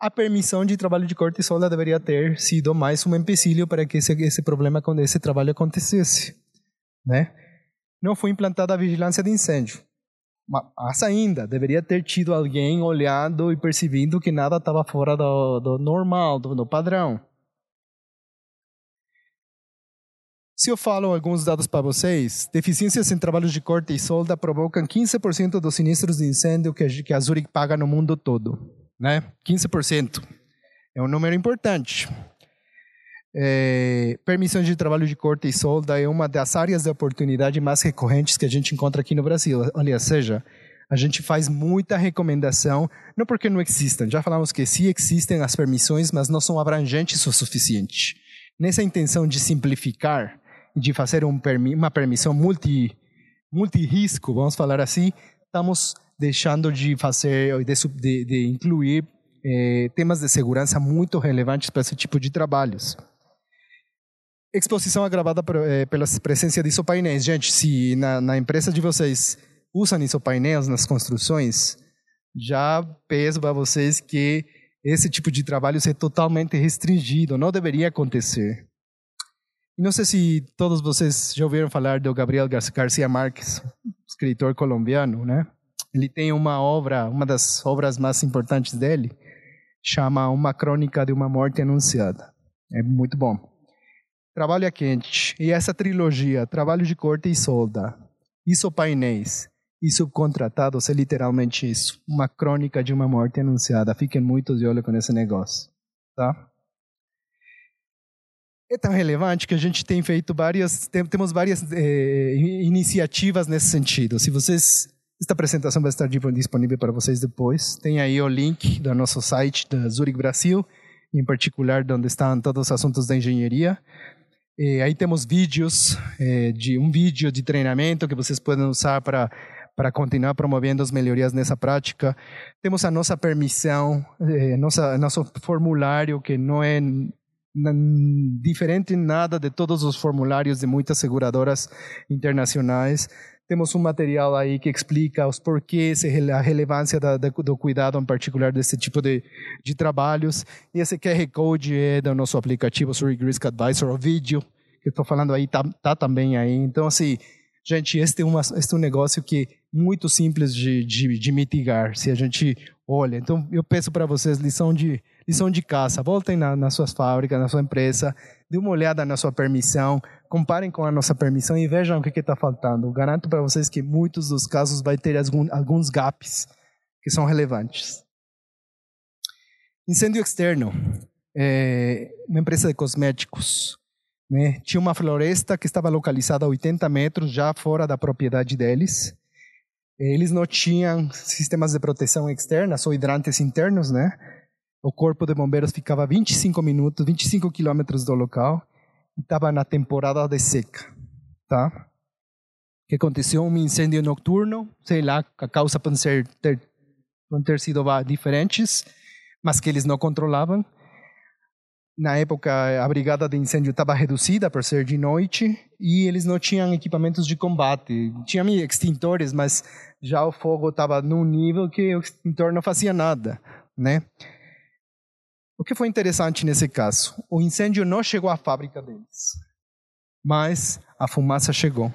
A: a permissão de trabalho de corte e solda deveria ter sido mais um empecilho para que esse, esse problema, esse trabalho acontecesse, né? Não foi implantada a vigilância de incêndio. Mas ainda, deveria ter tido alguém olhando e percebendo que nada estava fora do, do normal, do, do padrão. Se eu falo alguns dados para vocês, deficiências em trabalhos de corte e solda provocam 15% dos sinistros de incêndio que a, Zurich paga no mundo todo né? 15%. É um número importante. É, permissão de trabalho de corte e solda é uma das áreas de oportunidade mais recorrentes que a gente encontra aqui no Brasil. Olha, seja, a gente faz muita recomendação, não porque não existam, já falamos que sim existem as permissões, mas não são abrangentes o suficiente. Nessa intenção de simplificar e de fazer um, uma permissão multi, multi-risco, vamos falar assim, estamos deixando de fazer, de, de, de incluir eh, temas de segurança muito relevantes para esse tipo de trabalhos. Exposição agravada eh, pela presença de isopainéis. Gente, se na, na empresa de vocês usam isopainéis nas construções, já peço para vocês que esse tipo de trabalho é totalmente restringido, não deveria acontecer. Não sei se todos vocês já ouviram falar do Gabriel Garcia Marques, escritor colombiano, né? Ele tem uma obra, uma das obras mais importantes dele, chama Uma Crônica de uma Morte Anunciada. É muito bom. Trabalho a quente. E essa trilogia, Trabalho de Corte e Solda, Isso Painéis e subcontratados é literalmente isso, uma crônica de uma morte anunciada. Fiquem muito de olho com esse negócio, tá? É tão relevante que a gente tem feito várias, temos várias eh, iniciativas nesse sentido. Se vocês esta apresentação vai estar disponível para vocês depois. Tem aí o link do nosso site da Zurich Brasil, em particular onde estão todos os assuntos da engenharia. E aí temos vídeos eh, de um vídeo de treinamento que vocês podem usar para para continuar promovendo as melhorias nessa prática. Temos a nossa permissão, eh, nossa nosso formulário que não é diferente em nada de todos os formulários de muitas seguradoras internacionais. Temos um material aí que explica os porquês a relevância da, da, do cuidado em particular desse tipo de, de trabalhos. E esse QR Code é do nosso aplicativo Zurich Risk Advisor, o vídeo que estou falando aí tá, tá também aí. Então, assim, gente, este é, uma, este é um negócio que é muito simples de, de, de mitigar, se a gente olha. Então, eu peço para vocês lição de lição de casa. Voltem na, nas suas fábricas, na sua empresa, dê uma olhada na sua permissão, comparem com a nossa permissão e vejam o que está faltando. Garanto para vocês que muitos dos casos vai ter alguns gaps que são relevantes. Incêndio externo. É uma empresa de cosméticos. Né? Tinha uma floresta que estava localizada a 80 metros já fora da propriedade deles. Eles não tinham sistemas de proteção externa, só hidrantes internos, né? o corpo de bombeiros ficava a 25 minutos, 25 quilômetros do local estava na temporada de seca, tá? Que aconteceu? Um incêndio noturno, sei lá, a causa pode ser ter, pode ter sido diferentes, mas que eles não controlavam. Na época, a brigada de incêndio estava reduzida por ser de noite e eles não tinham equipamentos de combate. Tinham extintores, mas já o fogo estava num nível que o extintor não fazia nada, né? O que foi interessante nesse caso? O incêndio não chegou à fábrica deles, mas a fumaça chegou.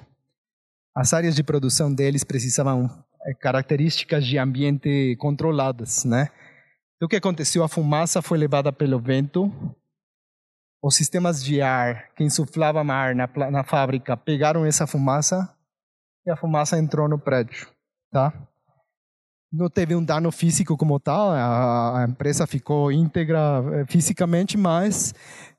A: As áreas de produção deles precisavam é, características de ambiente controladas, né? Então, o que aconteceu? A fumaça foi levada pelo vento. Os sistemas de ar que insuflavam ar na, na fábrica pegaram essa fumaça e a fumaça entrou no prédio, tá? Não teve um dano físico como tal, a, a empresa ficou íntegra eh, fisicamente, mas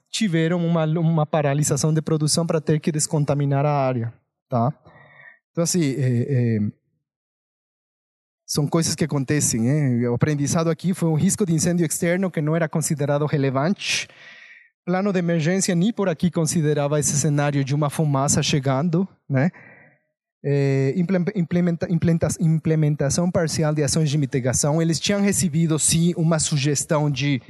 A: tiveram uma, uma paralisação de produção para ter que descontaminar a área, tá? Então, assim, é, é, são coisas que acontecem. Hein? O aprendizado aqui foi um risco de incêndio externo que não era considerado relevante. Plano de emergência nem por aqui considerava esse cenário de uma fumaça chegando, né? Implementa, implementação parcial de ações de mitigação, eles tinham recebido, sim, uma sugestão de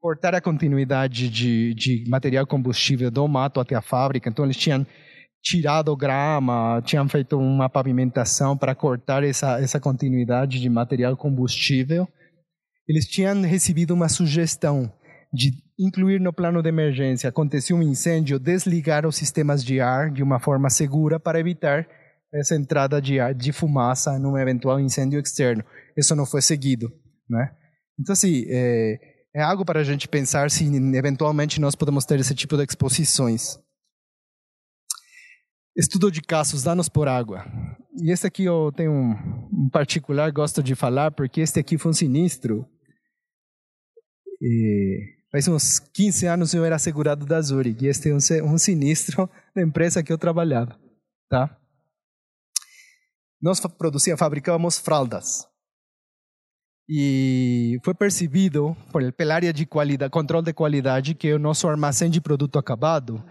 A: cortar a continuidade de, de material combustível do mato até a fábrica. Então, eles tinham tirado grama, tinham feito uma pavimentação para cortar essa, essa continuidade de material combustível. Eles tinham recebido uma sugestão de incluir no plano de emergência, aconteceu um incêndio, desligar os sistemas de ar de uma forma segura para evitar essa entrada de ar, de fumaça num eventual incêndio externo. Isso não foi seguido, né? Então, assim, é, é algo para a gente pensar se eventualmente nós podemos ter esse tipo de exposições. Estudo de casos, danos por água. E esse aqui eu tenho um, um particular, gosto de falar, porque este aqui foi um sinistro. E faz uns 15 anos eu era segurado da Zurich, e este é um, um sinistro da empresa que eu trabalhava, tá? Nós produzia, fabricávamos fraldas. E foi percebido por, pela área de qualidade, controle de qualidade que o nosso armazém de produto acabado,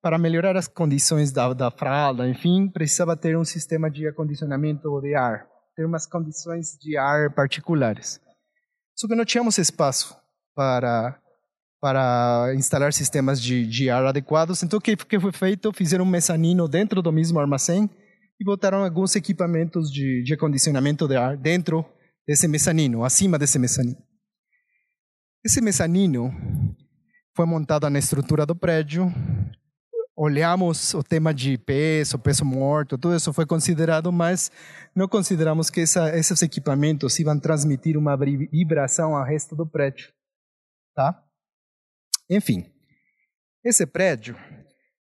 A: para melhorar as condições da, da fralda, enfim, precisava ter um sistema de acondicionamento de ar, ter umas condições de ar particulares. Só que não tínhamos espaço para para instalar sistemas de, de ar adequados. Então, o que foi feito? Fizeram um mezanino dentro do mesmo armazém e botaram alguns equipamentos de, de acondicionamento de ar dentro desse mezanino, acima desse mezanino. Esse mezanino foi montado na estrutura do prédio. Olhamos o tema de peso, peso morto, tudo isso foi considerado, mas não consideramos que essa, esses equipamentos iam transmitir uma vibração ao resto do prédio. Tá? Enfim, esse prédio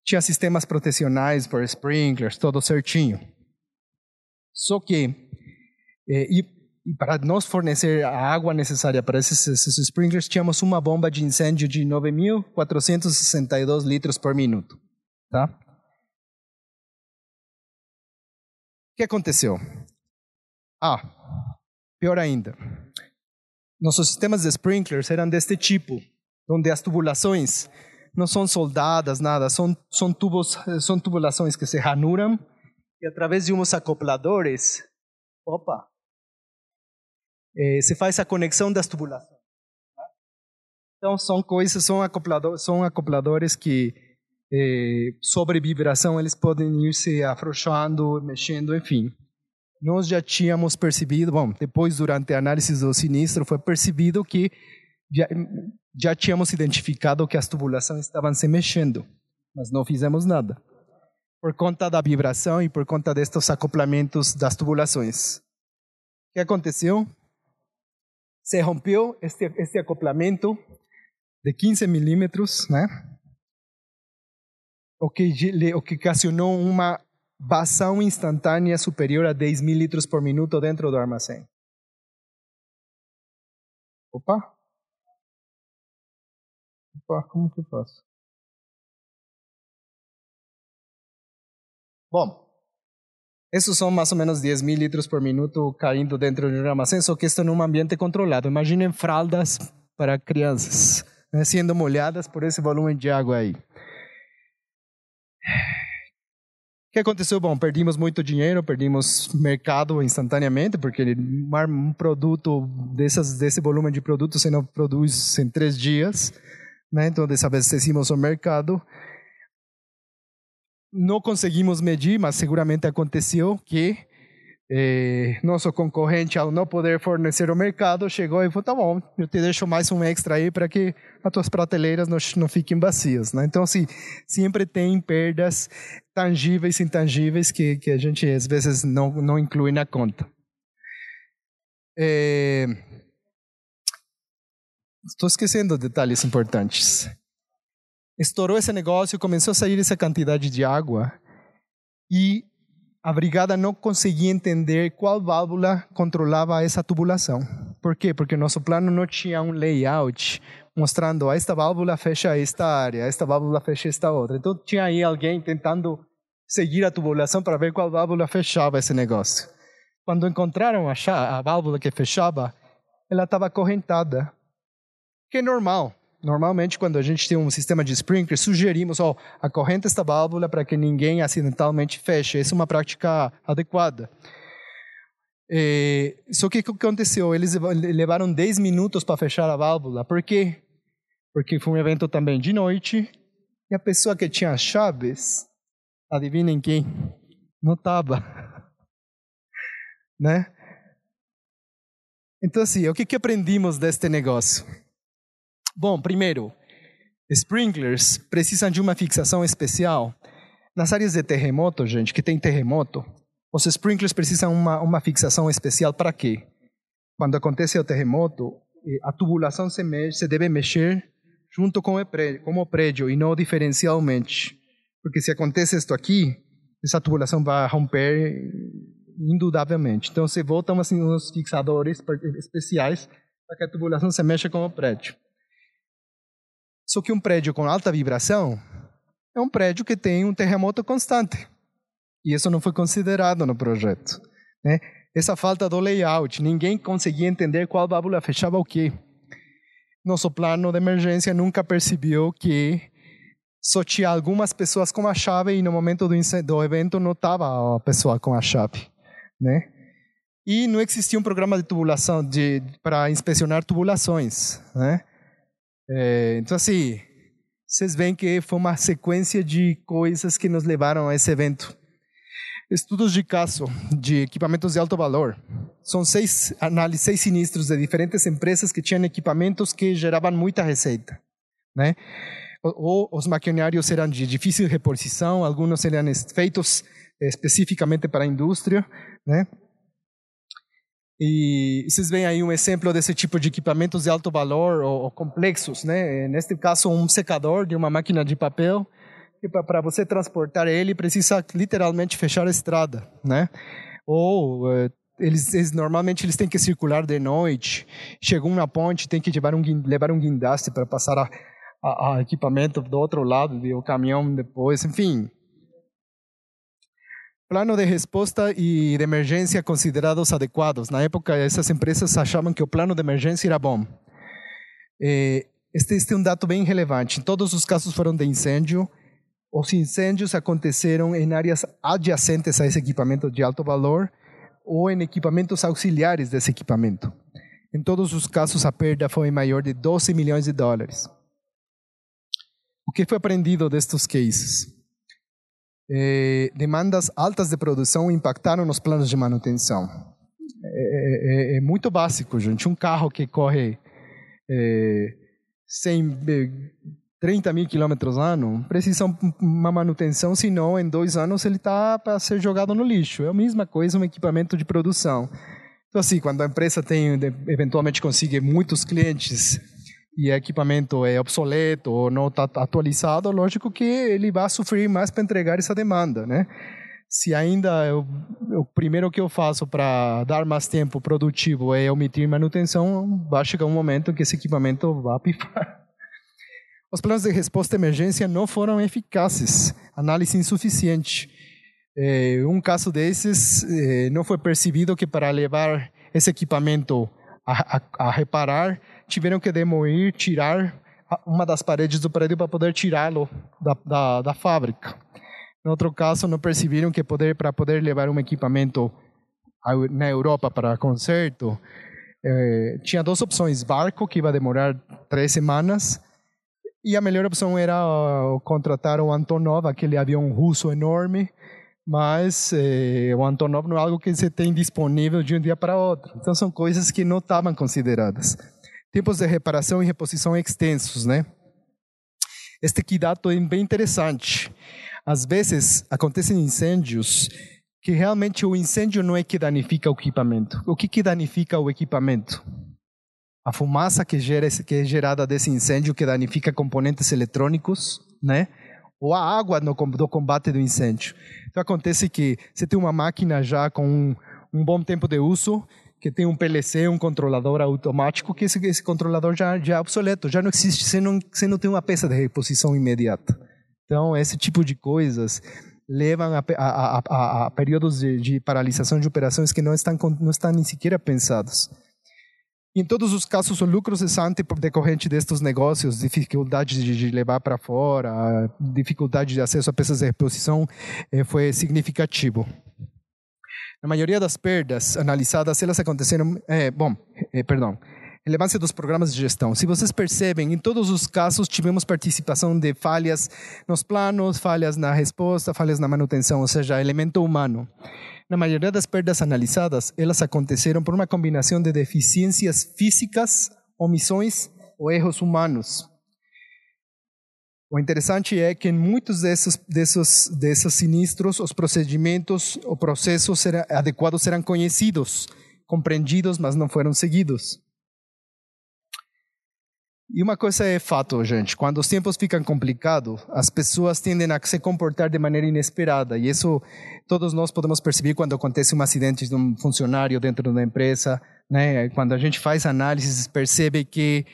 A: tinha sistemas protecionais por sprinklers, tudo certinho. Só que É, e, e, para nos fornecer a água necessária para esses, esses sprinklers, tínhamos uma bomba de incêndio de 9.462 litros por minuto. Tá? O que aconteceu? Ah, pior ainda. Nossos sistemas de sprinklers eram deste tipo, onde as tubulações não são soldadas, nada, são, são, tubos, são tubulações que se ranuram e através de uns acopladores, opa, eh, se faz a conexão das tubulações. Tá? Então são coisas, são acopladores, são acopladores que eh, sobre vibração eles podem ir se afrouxando, mexendo, enfim. Nós já tínhamos percebido, bom, depois durante a análise do sinistro foi percebido que já, já tínhamos identificado que as tubulações estavam se mexendo, mas não fizemos nada. Por conta da vibração e por conta destes acoplamentos das tubulações. O que aconteceu? Se rompeu este, este acoplamento de 15 milímetros, né? O que, o que ocasionou uma vazão instantânea superior a 10 mil litros por minuto dentro do armazém. Opa! Opa, como que eu faço? Bom, esses são mais ou menos 10 mil litros por minuto caindo dentro do armazém, só que isto num ambiente controlado. Imaginem fraldas para crianças né, sendo molhadas por esse volume de água aí que aconteceu? Bom, perdimos muito dinheiro, perdimos mercado instantaneamente, porque um produto dessas, desse volume de produtos você não produz em três dias, né? então desabastecimos o mercado. Não conseguimos medir, mas seguramente aconteceu que eh, nosso concorrente, ao não poder fornecer o mercado, chegou e falou: tá bom, eu te deixo mais um extra aí para que as tuas prateleiras não, não fiquem vazias. Né? Então, assim, sempre tem perdas tangíveis e intangíveis que, que a gente às vezes não, não inclui na conta. É... Estou esquecendo detalhes importantes. Estourou esse negócio, começou a sair essa quantidade de água e a brigada não conseguia entender qual válvula controlava essa tubulação. Por quê? Porque nosso plano não tinha um layout mostrando ah, esta válvula fecha esta área, esta válvula fecha esta outra. Então tinha aí alguém tentando seguir a tubulação para ver qual válvula fechava esse negócio. Quando encontraram a, válvula que fechava, ela estava acorrentada, que é normal. Normalmente, quando a gente tem um sistema de sprinkler, sugerimos, ó, oh, acorrenta esta válvula para que ninguém acidentalmente feche. Essa é uma prática adequada. É, só que o que aconteceu? Eles levaram 10 minutos para fechar a válvula. Por quê? Porque foi um evento também de noite e a pessoa que tinha as chaves, adivinhem quem? Não estava. né? Então, assim, o que, que aprendimos deste negócio? Bom, primeiro, sprinklers precisam de uma fixação especial. Nas áreas de terremoto, gente, que tem terremoto, os sprinklers precisam uma uma fixação especial para quê? Quando acontece o terremoto, a tubulação se, mexe, se deve mexer junto com o, prédio, com o prédio e não diferencialmente. Porque se acontece isto aqui, essa tubulação vai romper indudavelmente. Então, você volta assim, uns fixadores especiais para que a tubulação se mexa com o prédio. Só que um prédio com alta vibração é um prédio que tem um terremoto constante. E isso não foi considerado no projeto. Né? Essa falta do layout, ninguém conseguia entender qual válvula fechava o quê. Nosso plano de emergência nunca percebeu que só tinha algumas pessoas com a chave e no momento do, do evento não estava a pessoa com a chave. Né? E não existia um programa de tubulação de, para inspecionar tubulações. Né? É, então, assim, vocês veem que foi uma sequência de coisas que nos levaram a esse evento. Estudos de caso de equipamentos de alto valor. São seis análises, seis sinistros de diferentes empresas que tinham equipamentos que geravam muita receita, né? Ou os maquinários eram de difícil reposição, alguns eram feitos especificamente para a indústria, né? E vocês veem aí um exemplo desse tipo de equipamentos de alto valor ou, ou complexos, né? Neste caso, um secador de uma máquina de papel, que para você transportar ele precisa literalmente fechar a estrada, né? Ou é, eles, eles, normalmente eles têm que circular de noite. Chegam uma ponte, tem que levar um, levar um guindaste para passar a, a, a, equipamento do outro lado do caminhão depois, enfim. Plano de resposta e de emergência considerados adequados. Na época, essas empresas achavam que o plano de emergência era bom. Eh, este, este é um dado bem relevante. Todos os casos foram de incêndio. Os incêndios aconteceram em áreas adjacentes a esse equipamento de alto valor ou em equipamentos auxiliares desse equipamento. Em todos os casos, a perda foi maior de 12 milhões de dólares. O que foi aprendido destes cases? Eh, demandas altas de produção impactaram nos planos de manutenção. É, é, é muito básico, gente. Um carro que corre é, 100, 30 mil quilômetros ano precisa uma manutenção, senão em dois anos ele está para ser jogado no lixo. É a mesma coisa um equipamento de produção. Então, assim, quando a empresa tem, eventualmente consegue muitos clientes e o equipamento é obsoleto ou não está atualizado, lógico que ele vai sofrer mais para entregar essa demanda, né? Se ainda eu, o primeiro que eu faço para dar mais tempo produtivo é omitir manutenção, vai chegar um momento que esse equipamento vai pifar. Os planos de resposta à emergência não foram eficazes, análise insuficiente. É, um caso desses, é, não foi percebido que para levar esse equipamento a, a, a reparar, tiveram que demolir, tirar uma das paredes do prédio para poder tirá-lo da, da, da, fábrica. Em outro caso, não perceberam que poder para poder levar um equipamento na Europa para conserto, eh, tinha duas opções: barco que ia demorar três semanas e a melhor opção era uh, contratar o Antonov, aquele avião russo enorme, mas eh, o Antonov não é algo que você tem disponível de um dia para outro. Então são coisas que não estavam consideradas. Tempos de reparação e reposição extensos, né? Este aqui dado é bem interessante. Às vezes acontecem incêndios que realmente o incêndio não é que danifica o equipamento. O que, que danifica o equipamento? a fumaça que, gera, que é gerada desse incêndio que danifica componentes eletrônicos, né? Ou a água no, do combate do incêndio. Então acontece que você tem uma máquina já com um, um bom tempo de uso, que tem um PLC, um controlador automático, que esse, esse controlador já, já é obsoleto, já não existe, você não, você não tem uma peça de reposição imediata. Então, esse tipo de coisas levam a, a, a, a períodos de, de, paralisação de operações que não estão, não estão nem sequer pensados. Em todos os casos, o lucro cessante decorrente destes negócios, dificuldade de levar para fora, dificuldade de acesso a peças de reposição, eh, foi significativo. A maioria das perdas analisadas, elas aconteceram, é, bom, é, perdão, relevância dos programas de gestão. Se vocês percebem, em todos os casos tivemos participação de falhas nos planos, falhas na resposta, falhas na manutenção, ou seja, elemento humano. Na maioria das perdas analisadas, elas aconteceram por uma combinação de deficiências físicas, omissões ou erros humanos. O interessante é que em muitos desses, desses, desses sinistros, os procedimentos ou processos adequados eram conhecidos, compreendidos, mas não foram seguidos. E uma coisa é fato, gente: quando os tempos ficam complicados, as pessoas tendem a se comportar de maneira inesperada. E isso todos nós podemos perceber quando acontece um acidente de um funcionário dentro da empresa. Né? Quando a gente faz análises, percebe que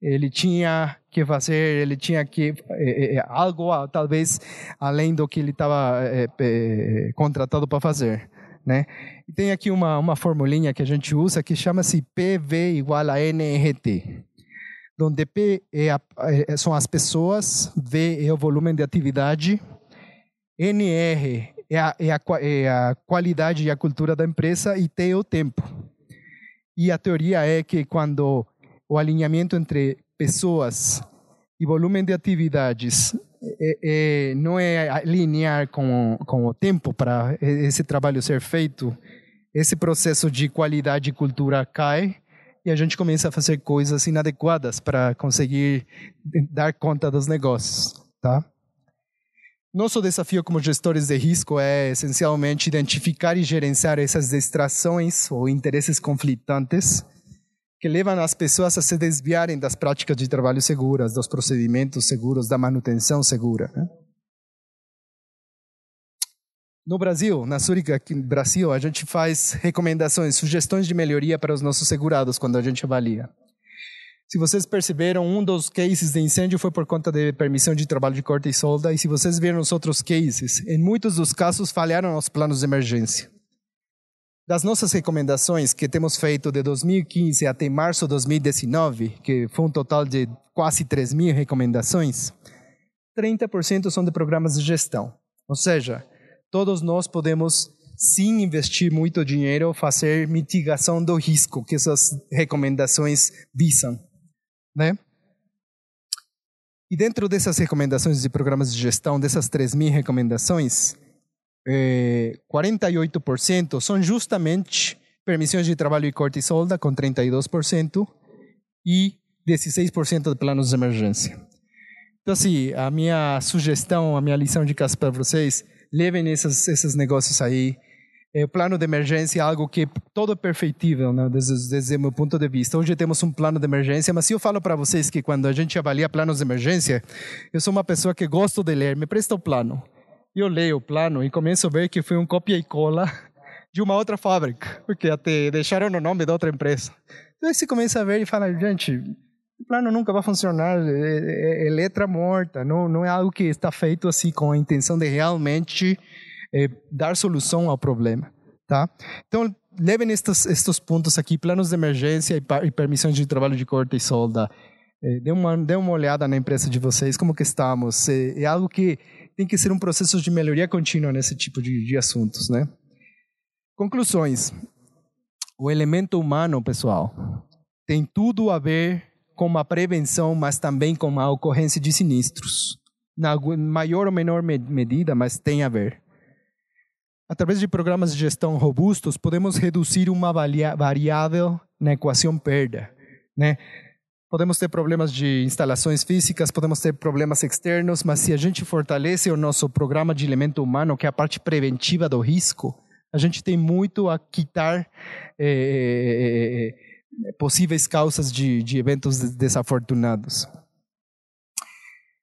A: ele tinha que fazer, ele tinha que é, é, algo talvez além do que ele estava é, contratado para fazer. Né? E tem aqui uma, uma formulinha que a gente usa que chama-se PV igual a NRT onde P é a, é, são as pessoas, V é o volume de atividade, NR é a, é, a, a qualidade e a cultura da empresa e T é o tempo. E a teoria é que quando o alinhamento entre pessoas e volume de atividades é, é, não é linear com, com o tempo para esse trabalho ser feito, esse processo de qualidade e cultura cai e a gente começa a fazer coisas inadequadas para conseguir dar conta dos negócios, tá? Nosso desafio como gestores de risco é essencialmente identificar e gerenciar essas distrações ou interesses conflitantes que levam as pessoas a se desviarem das práticas de trabalho seguras, dos procedimentos seguros, da manutenção segura. Né? No Brasil, na Zurich, aqui no Brasil, a gente faz recomendações, sugestões de melhoria para os nossos segurados quando a gente avalia. Se vocês perceberam, um dos cases de incêndio foi por conta de permissão de trabalho de corte e solda, e se vocês viram os outros cases, em muitos dos casos falharam os planos de emergência. Das nossas recomendações que temos feito de 2015 até março de 2019, que foi um total de quase 3 mil recomendações, 30% são de programas de gestão. Ou seja, todos nós podemos, sim investir muito dinheiro, fazer mitigação do risco que essas recomendações visam. Né? E dentro dessas recomendações de programas de gestão, dessas 3 mil recomendações, eh, 48% são justamente permissões de trabalho e corte e solda, com 32%, e 16% de planos de emergência. Então, assim, a minha sugestão, a minha lição de casa para vocês, levem esses, esses negócios aí. É, o plano de emergência é algo que todo é perfeitível, né, desde, desde meu ponto de vista. Hoje temos um plano de emergência, mas se eu falo para vocês que quando a gente avalia planos de emergência, eu sou uma pessoa que gosto de ler, me presta o plano. Eu leio o plano e começo a ver que foi um cópia e cola de uma outra fábrica, porque até deixaram o nome da outra empresa. Então você começa a ver e fala, gente, o plano nunca vai funcionar, é, é, é, letra morta, não, não é algo que está feito assim com a intenção de realmente é, dar solução ao problema, tá? Então, levem estes, estes pontos aqui, planos de emergência e, e permissões de trabalho de corte e solda. É, dê, uma, dê uma olhada na empresa de vocês, como que estamos. É, é algo que tem que ser um processo de melhoria contínua nesse tipo de, de assuntos, né? Conclusões. O elemento humano, pessoal, tem tudo a ver com a prevenção, mas também com a ocorrência de sinistros. Na maior ou menor medida, mas tem a ver. Através de programas de gestão robustos, podemos reduzir uma variável na equação perda. Né? Podemos ter problemas de instalações físicas, podemos ter problemas externos, mas se a gente fortalece o nosso programa de elemento humano, que é a parte preventiva do risco, a gente tem muito a quitar. Eh, possíveis causas de, de eventos desafortunados.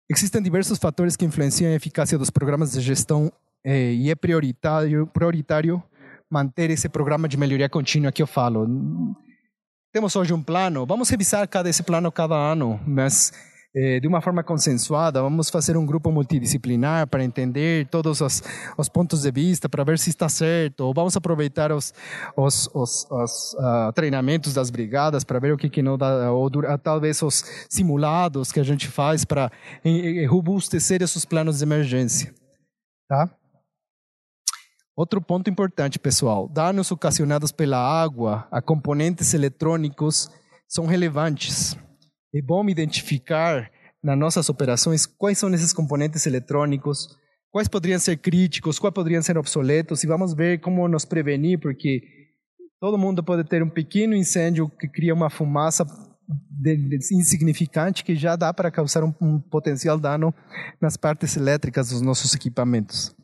A: Existem diversos fatores que influenciam a eficácia dos programas de gestão eh, e é prioritário, prioritário manter esse programa de melhoria contínua que eu falo. Temos hoje um plano, vamos revisar cada esse plano cada ano, mas eh, de uma forma consensuada. Vamos fazer um grupo multidisciplinar para entender todos os, os pontos de vista, para ver se está certo. Ou vamos aproveitar os, os, os, os uh, treinamentos das brigadas para ver o que, que não dá, ou talvez os simulados que a gente faz para robustecer esses planos de emergência. Tá? Outro ponto importante, pessoal: danos ocasionados pela água a componentes eletrônicos são relevantes. É bom identificar nas nossas operações quais são esses componentes eletrônicos, quais poderiam ser críticos, quais poderiam ser obsoletos, e vamos ver como nos prevenir, porque todo mundo pode ter um pequeno incêndio que cria uma fumaça insignificante que já dá para causar um, potencial dano nas partes elétricas dos nossos equipamentos.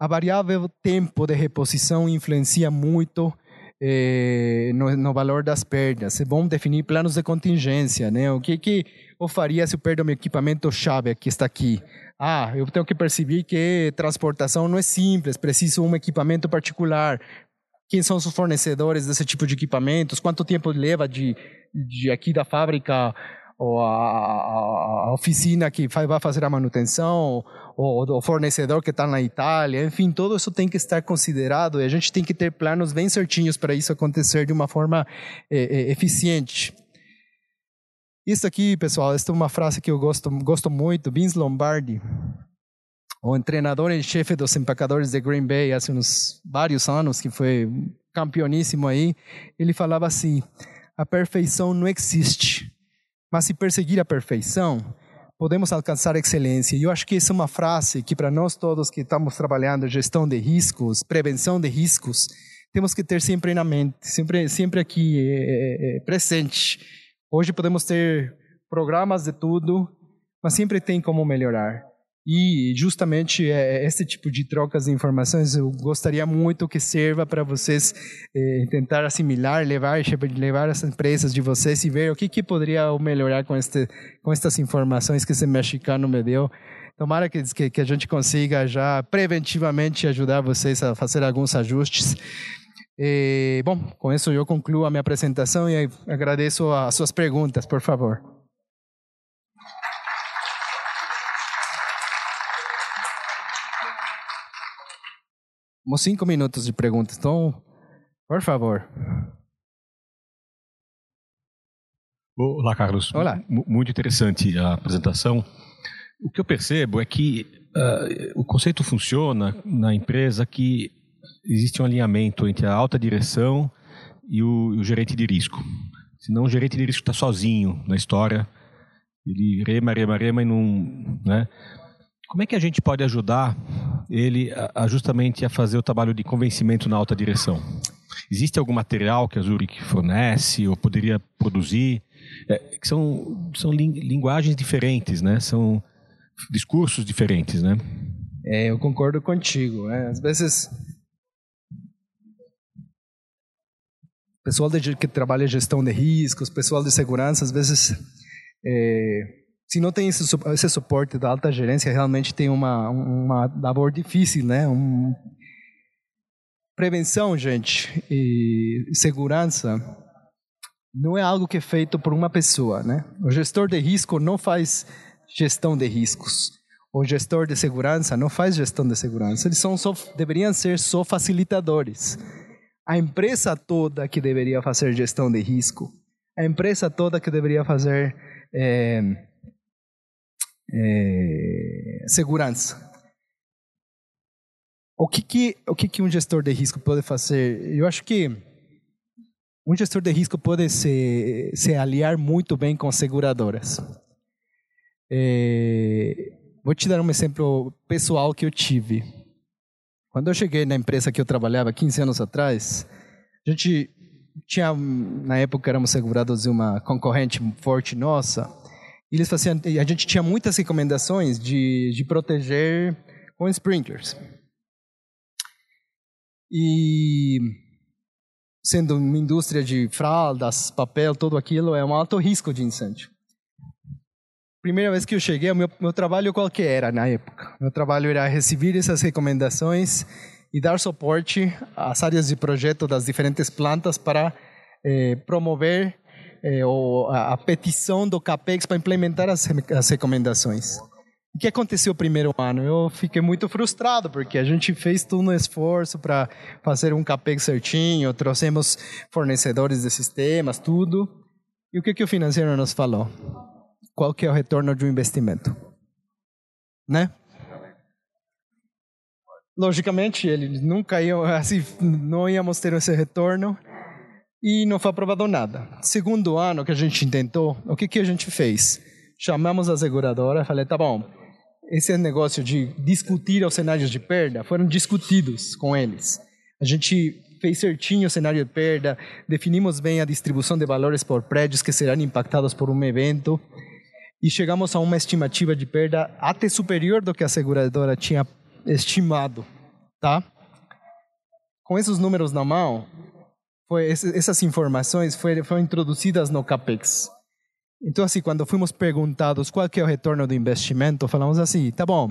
A: A variável tempo de reposição influencia muito eh, no, no, valor das perdas. É bom definir planos de contingência, né? O que que eu faria se eu perder meu equipamento chave que está aqui? Ah, eu tenho que perceber que transportação não é simples, preciso um equipamento particular. Quem são os fornecedores desse tipo de equipamentos? Quanto tempo leva de, de aqui da fábrica ou a, a, oficina que vai fazer a manutenção, ou o fornecedor que está na Itália, enfim, tudo isso tem que estar considerado e a gente tem que ter planos bem certinhos para isso acontecer de uma forma é, é, eficiente. Isso aqui, pessoal, esta é uma frase que eu gosto, gosto muito, Vince Lombardi, o treinador em chefe dos empacadores de Green Bay, há uns vários anos, que foi campeoníssimo aí, ele falava assim: a perfeição não existe mas se perseguir a perfeição, podemos alcançar excelência. E eu acho que essa é uma frase que para nós todos que estamos trabalhando gestão de riscos, prevenção de riscos, temos que ter sempre na mente, sempre, sempre aqui é, é, presente. Hoje podemos ter programas de tudo, mas sempre tem como melhorar. E justamente é, é, esse tipo de trocas de informações eu gostaria muito que sirva para vocês é, tentar assimilar, levar, levar as empresas de vocês e ver o que, que poderia melhorar com, este, com estas informações que esse mexicano me deu. tomara que, que, que a gente consiga já preventivamente ajudar vocês a fazer alguns ajustes. E, bom, com isso eu concluo a minha apresentação e agradeço as suas perguntas, por favor. Temos cinco minutos de perguntas, então, por favor.
B: Olá, Carlos.
A: Olá.
B: M muito interessante a apresentação. O que eu percebo é que uh, o conceito funciona na empresa que existe um alinhamento entre a alta direção e o, o gerente de risco. Senão o gerente de risco está sozinho na história, ele rema, rema, rema e não... Né? Como é que a gente pode ajudar ele a, a justamente a fazer o trabalho de convencimento na alta direção? Existe algum material que a Zurich fornece ou poderia produzir? É, que são, são linguagens diferentes, né? São discursos diferentes, né?
A: É, eu concordo contigo. É. Às vezes, pessoal de, que trabalha gestão de riscos, pessoal de segurança, às vezes é, se não tem esse, esse suporte da alta gerência, realmente tem uma, uma labor difícil, né? Um, prevenção, gente, e segurança não é algo que é feito por uma pessoa, né? O gestor de risco não faz gestão de riscos. O gestor de segurança não faz gestão de segurança. Eles são só, deveriam ser só facilitadores. A empresa toda que deveria fazer gestão de risco, a empresa toda que deveria fazer é, é, segurança. O que que, o que que um gestor de risco pode fazer? Eu acho que um gestor de risco pode se, se aliar muito bem com seguradoras. É, vou te dar um exemplo pessoal que eu tive. Quando eu cheguei na empresa que eu trabalhava 15 anos atrás, a gente tinha, na época éramos segurados de uma concorrente forte nossa, eles faziam, a gente tinha muitas recomendações de, de proteger com sprinklers. E sendo uma indústria de fraldas, papel, tudo aquilo, é um alto risco de incêndio. Primeira vez que eu cheguei, meu, meu trabalho qual que era na época? Meu trabalho era receber essas recomendações e dar suporte às áreas de projeto das diferentes plantas para eh, promover é, a, a, petição do CAPEX para implementar as, as recomendações. O que aconteceu o primeiro ano? Eu fiquei muito frustrado, porque a gente fez todo um esforço para fazer um CAPEX certinho, trouxemos fornecedores de sistemas, tudo. E o que, que o financeiro nos falou? Qual que é o retorno de um investimento? Né? Logicamente, eles nunca iam, assim, não íamos ter esse retorno e não foi aprovado nada. Segundo ano que a gente tentou, o que, que a gente fez? Chamamos a seguradora, falei, tá bom, esse negócio de discutir os cenários de perda foram discutidos com eles. A gente fez certinho o cenário de perda, definimos bem a distribuição de valores por prédios que serão impactados por um evento e chegamos a uma estimativa de perda até superior do que a seguradora tinha estimado, tá? Com esses números na mão, foi essas informações foram, foram introduzidas no CAPEX. Então, assim, quando fomos perguntados qual que é o retorno do investimento, falamos assim, tá bom,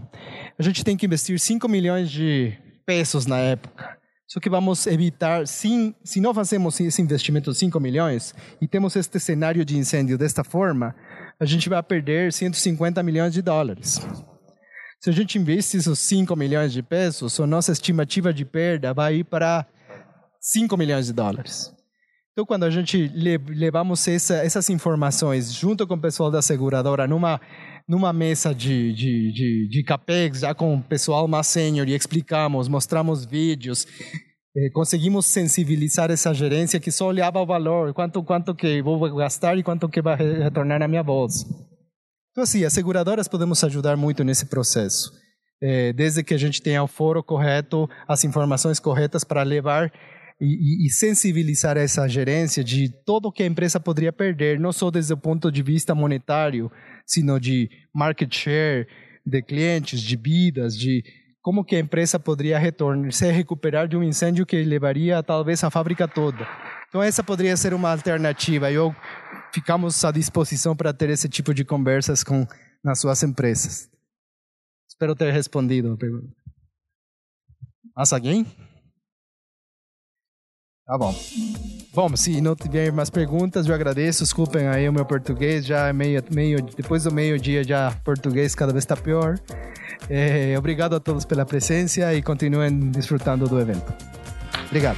A: a gente tem que investir 5 milhões de pesos na época. Só que vamos evitar, sim, se não fazemos esse investimento de 5 milhões e temos este cenário de incêndio desta forma, a gente vai perder 150 milhões de dólares. Se a gente investir esses 5 milhões de pesos, a nossa estimativa de perda vai ir para 5 milhões de dólares. Então, quando a gente levamos essa, essas informações junto com o pessoal da seguradora numa, numa mesa de, de, de, de CAPEX, já com o pessoal mais sênior, e explicamos, mostramos vídeos, eh, conseguimos sensibilizar essa gerência que só olhava o valor, quanto, quanto que vou gastar e quanto que vai retornar na minha bolsa. Então, assim, as seguradoras podemos ajudar muito nesse processo. Eh, desde que a gente tenha o foro correto, as informações corretas para levar e, e, sensibilizar essa gerência de todo o que a empresa poderia perder, não só desde o ponto de vista monetário, sino de market share, de clientes, de vidas, de como que a empresa poderia retornar, se recuperar de um incêndio que levaria talvez a fábrica toda. Então essa poderia ser uma alternativa. Eu ficamos à disposição para ter esse tipo de conversas com nas suas empresas. Espero ter respondido a pergunta. Mais alguém? Tá bom. Bom, se não tiver mais perguntas, eu agradeço. Desculpem aí o meu português, já é meio, meio depois do meio-dia já português cada vez está pior. É, obrigado a todos pela presença e continuem desfrutando do evento. Obrigado.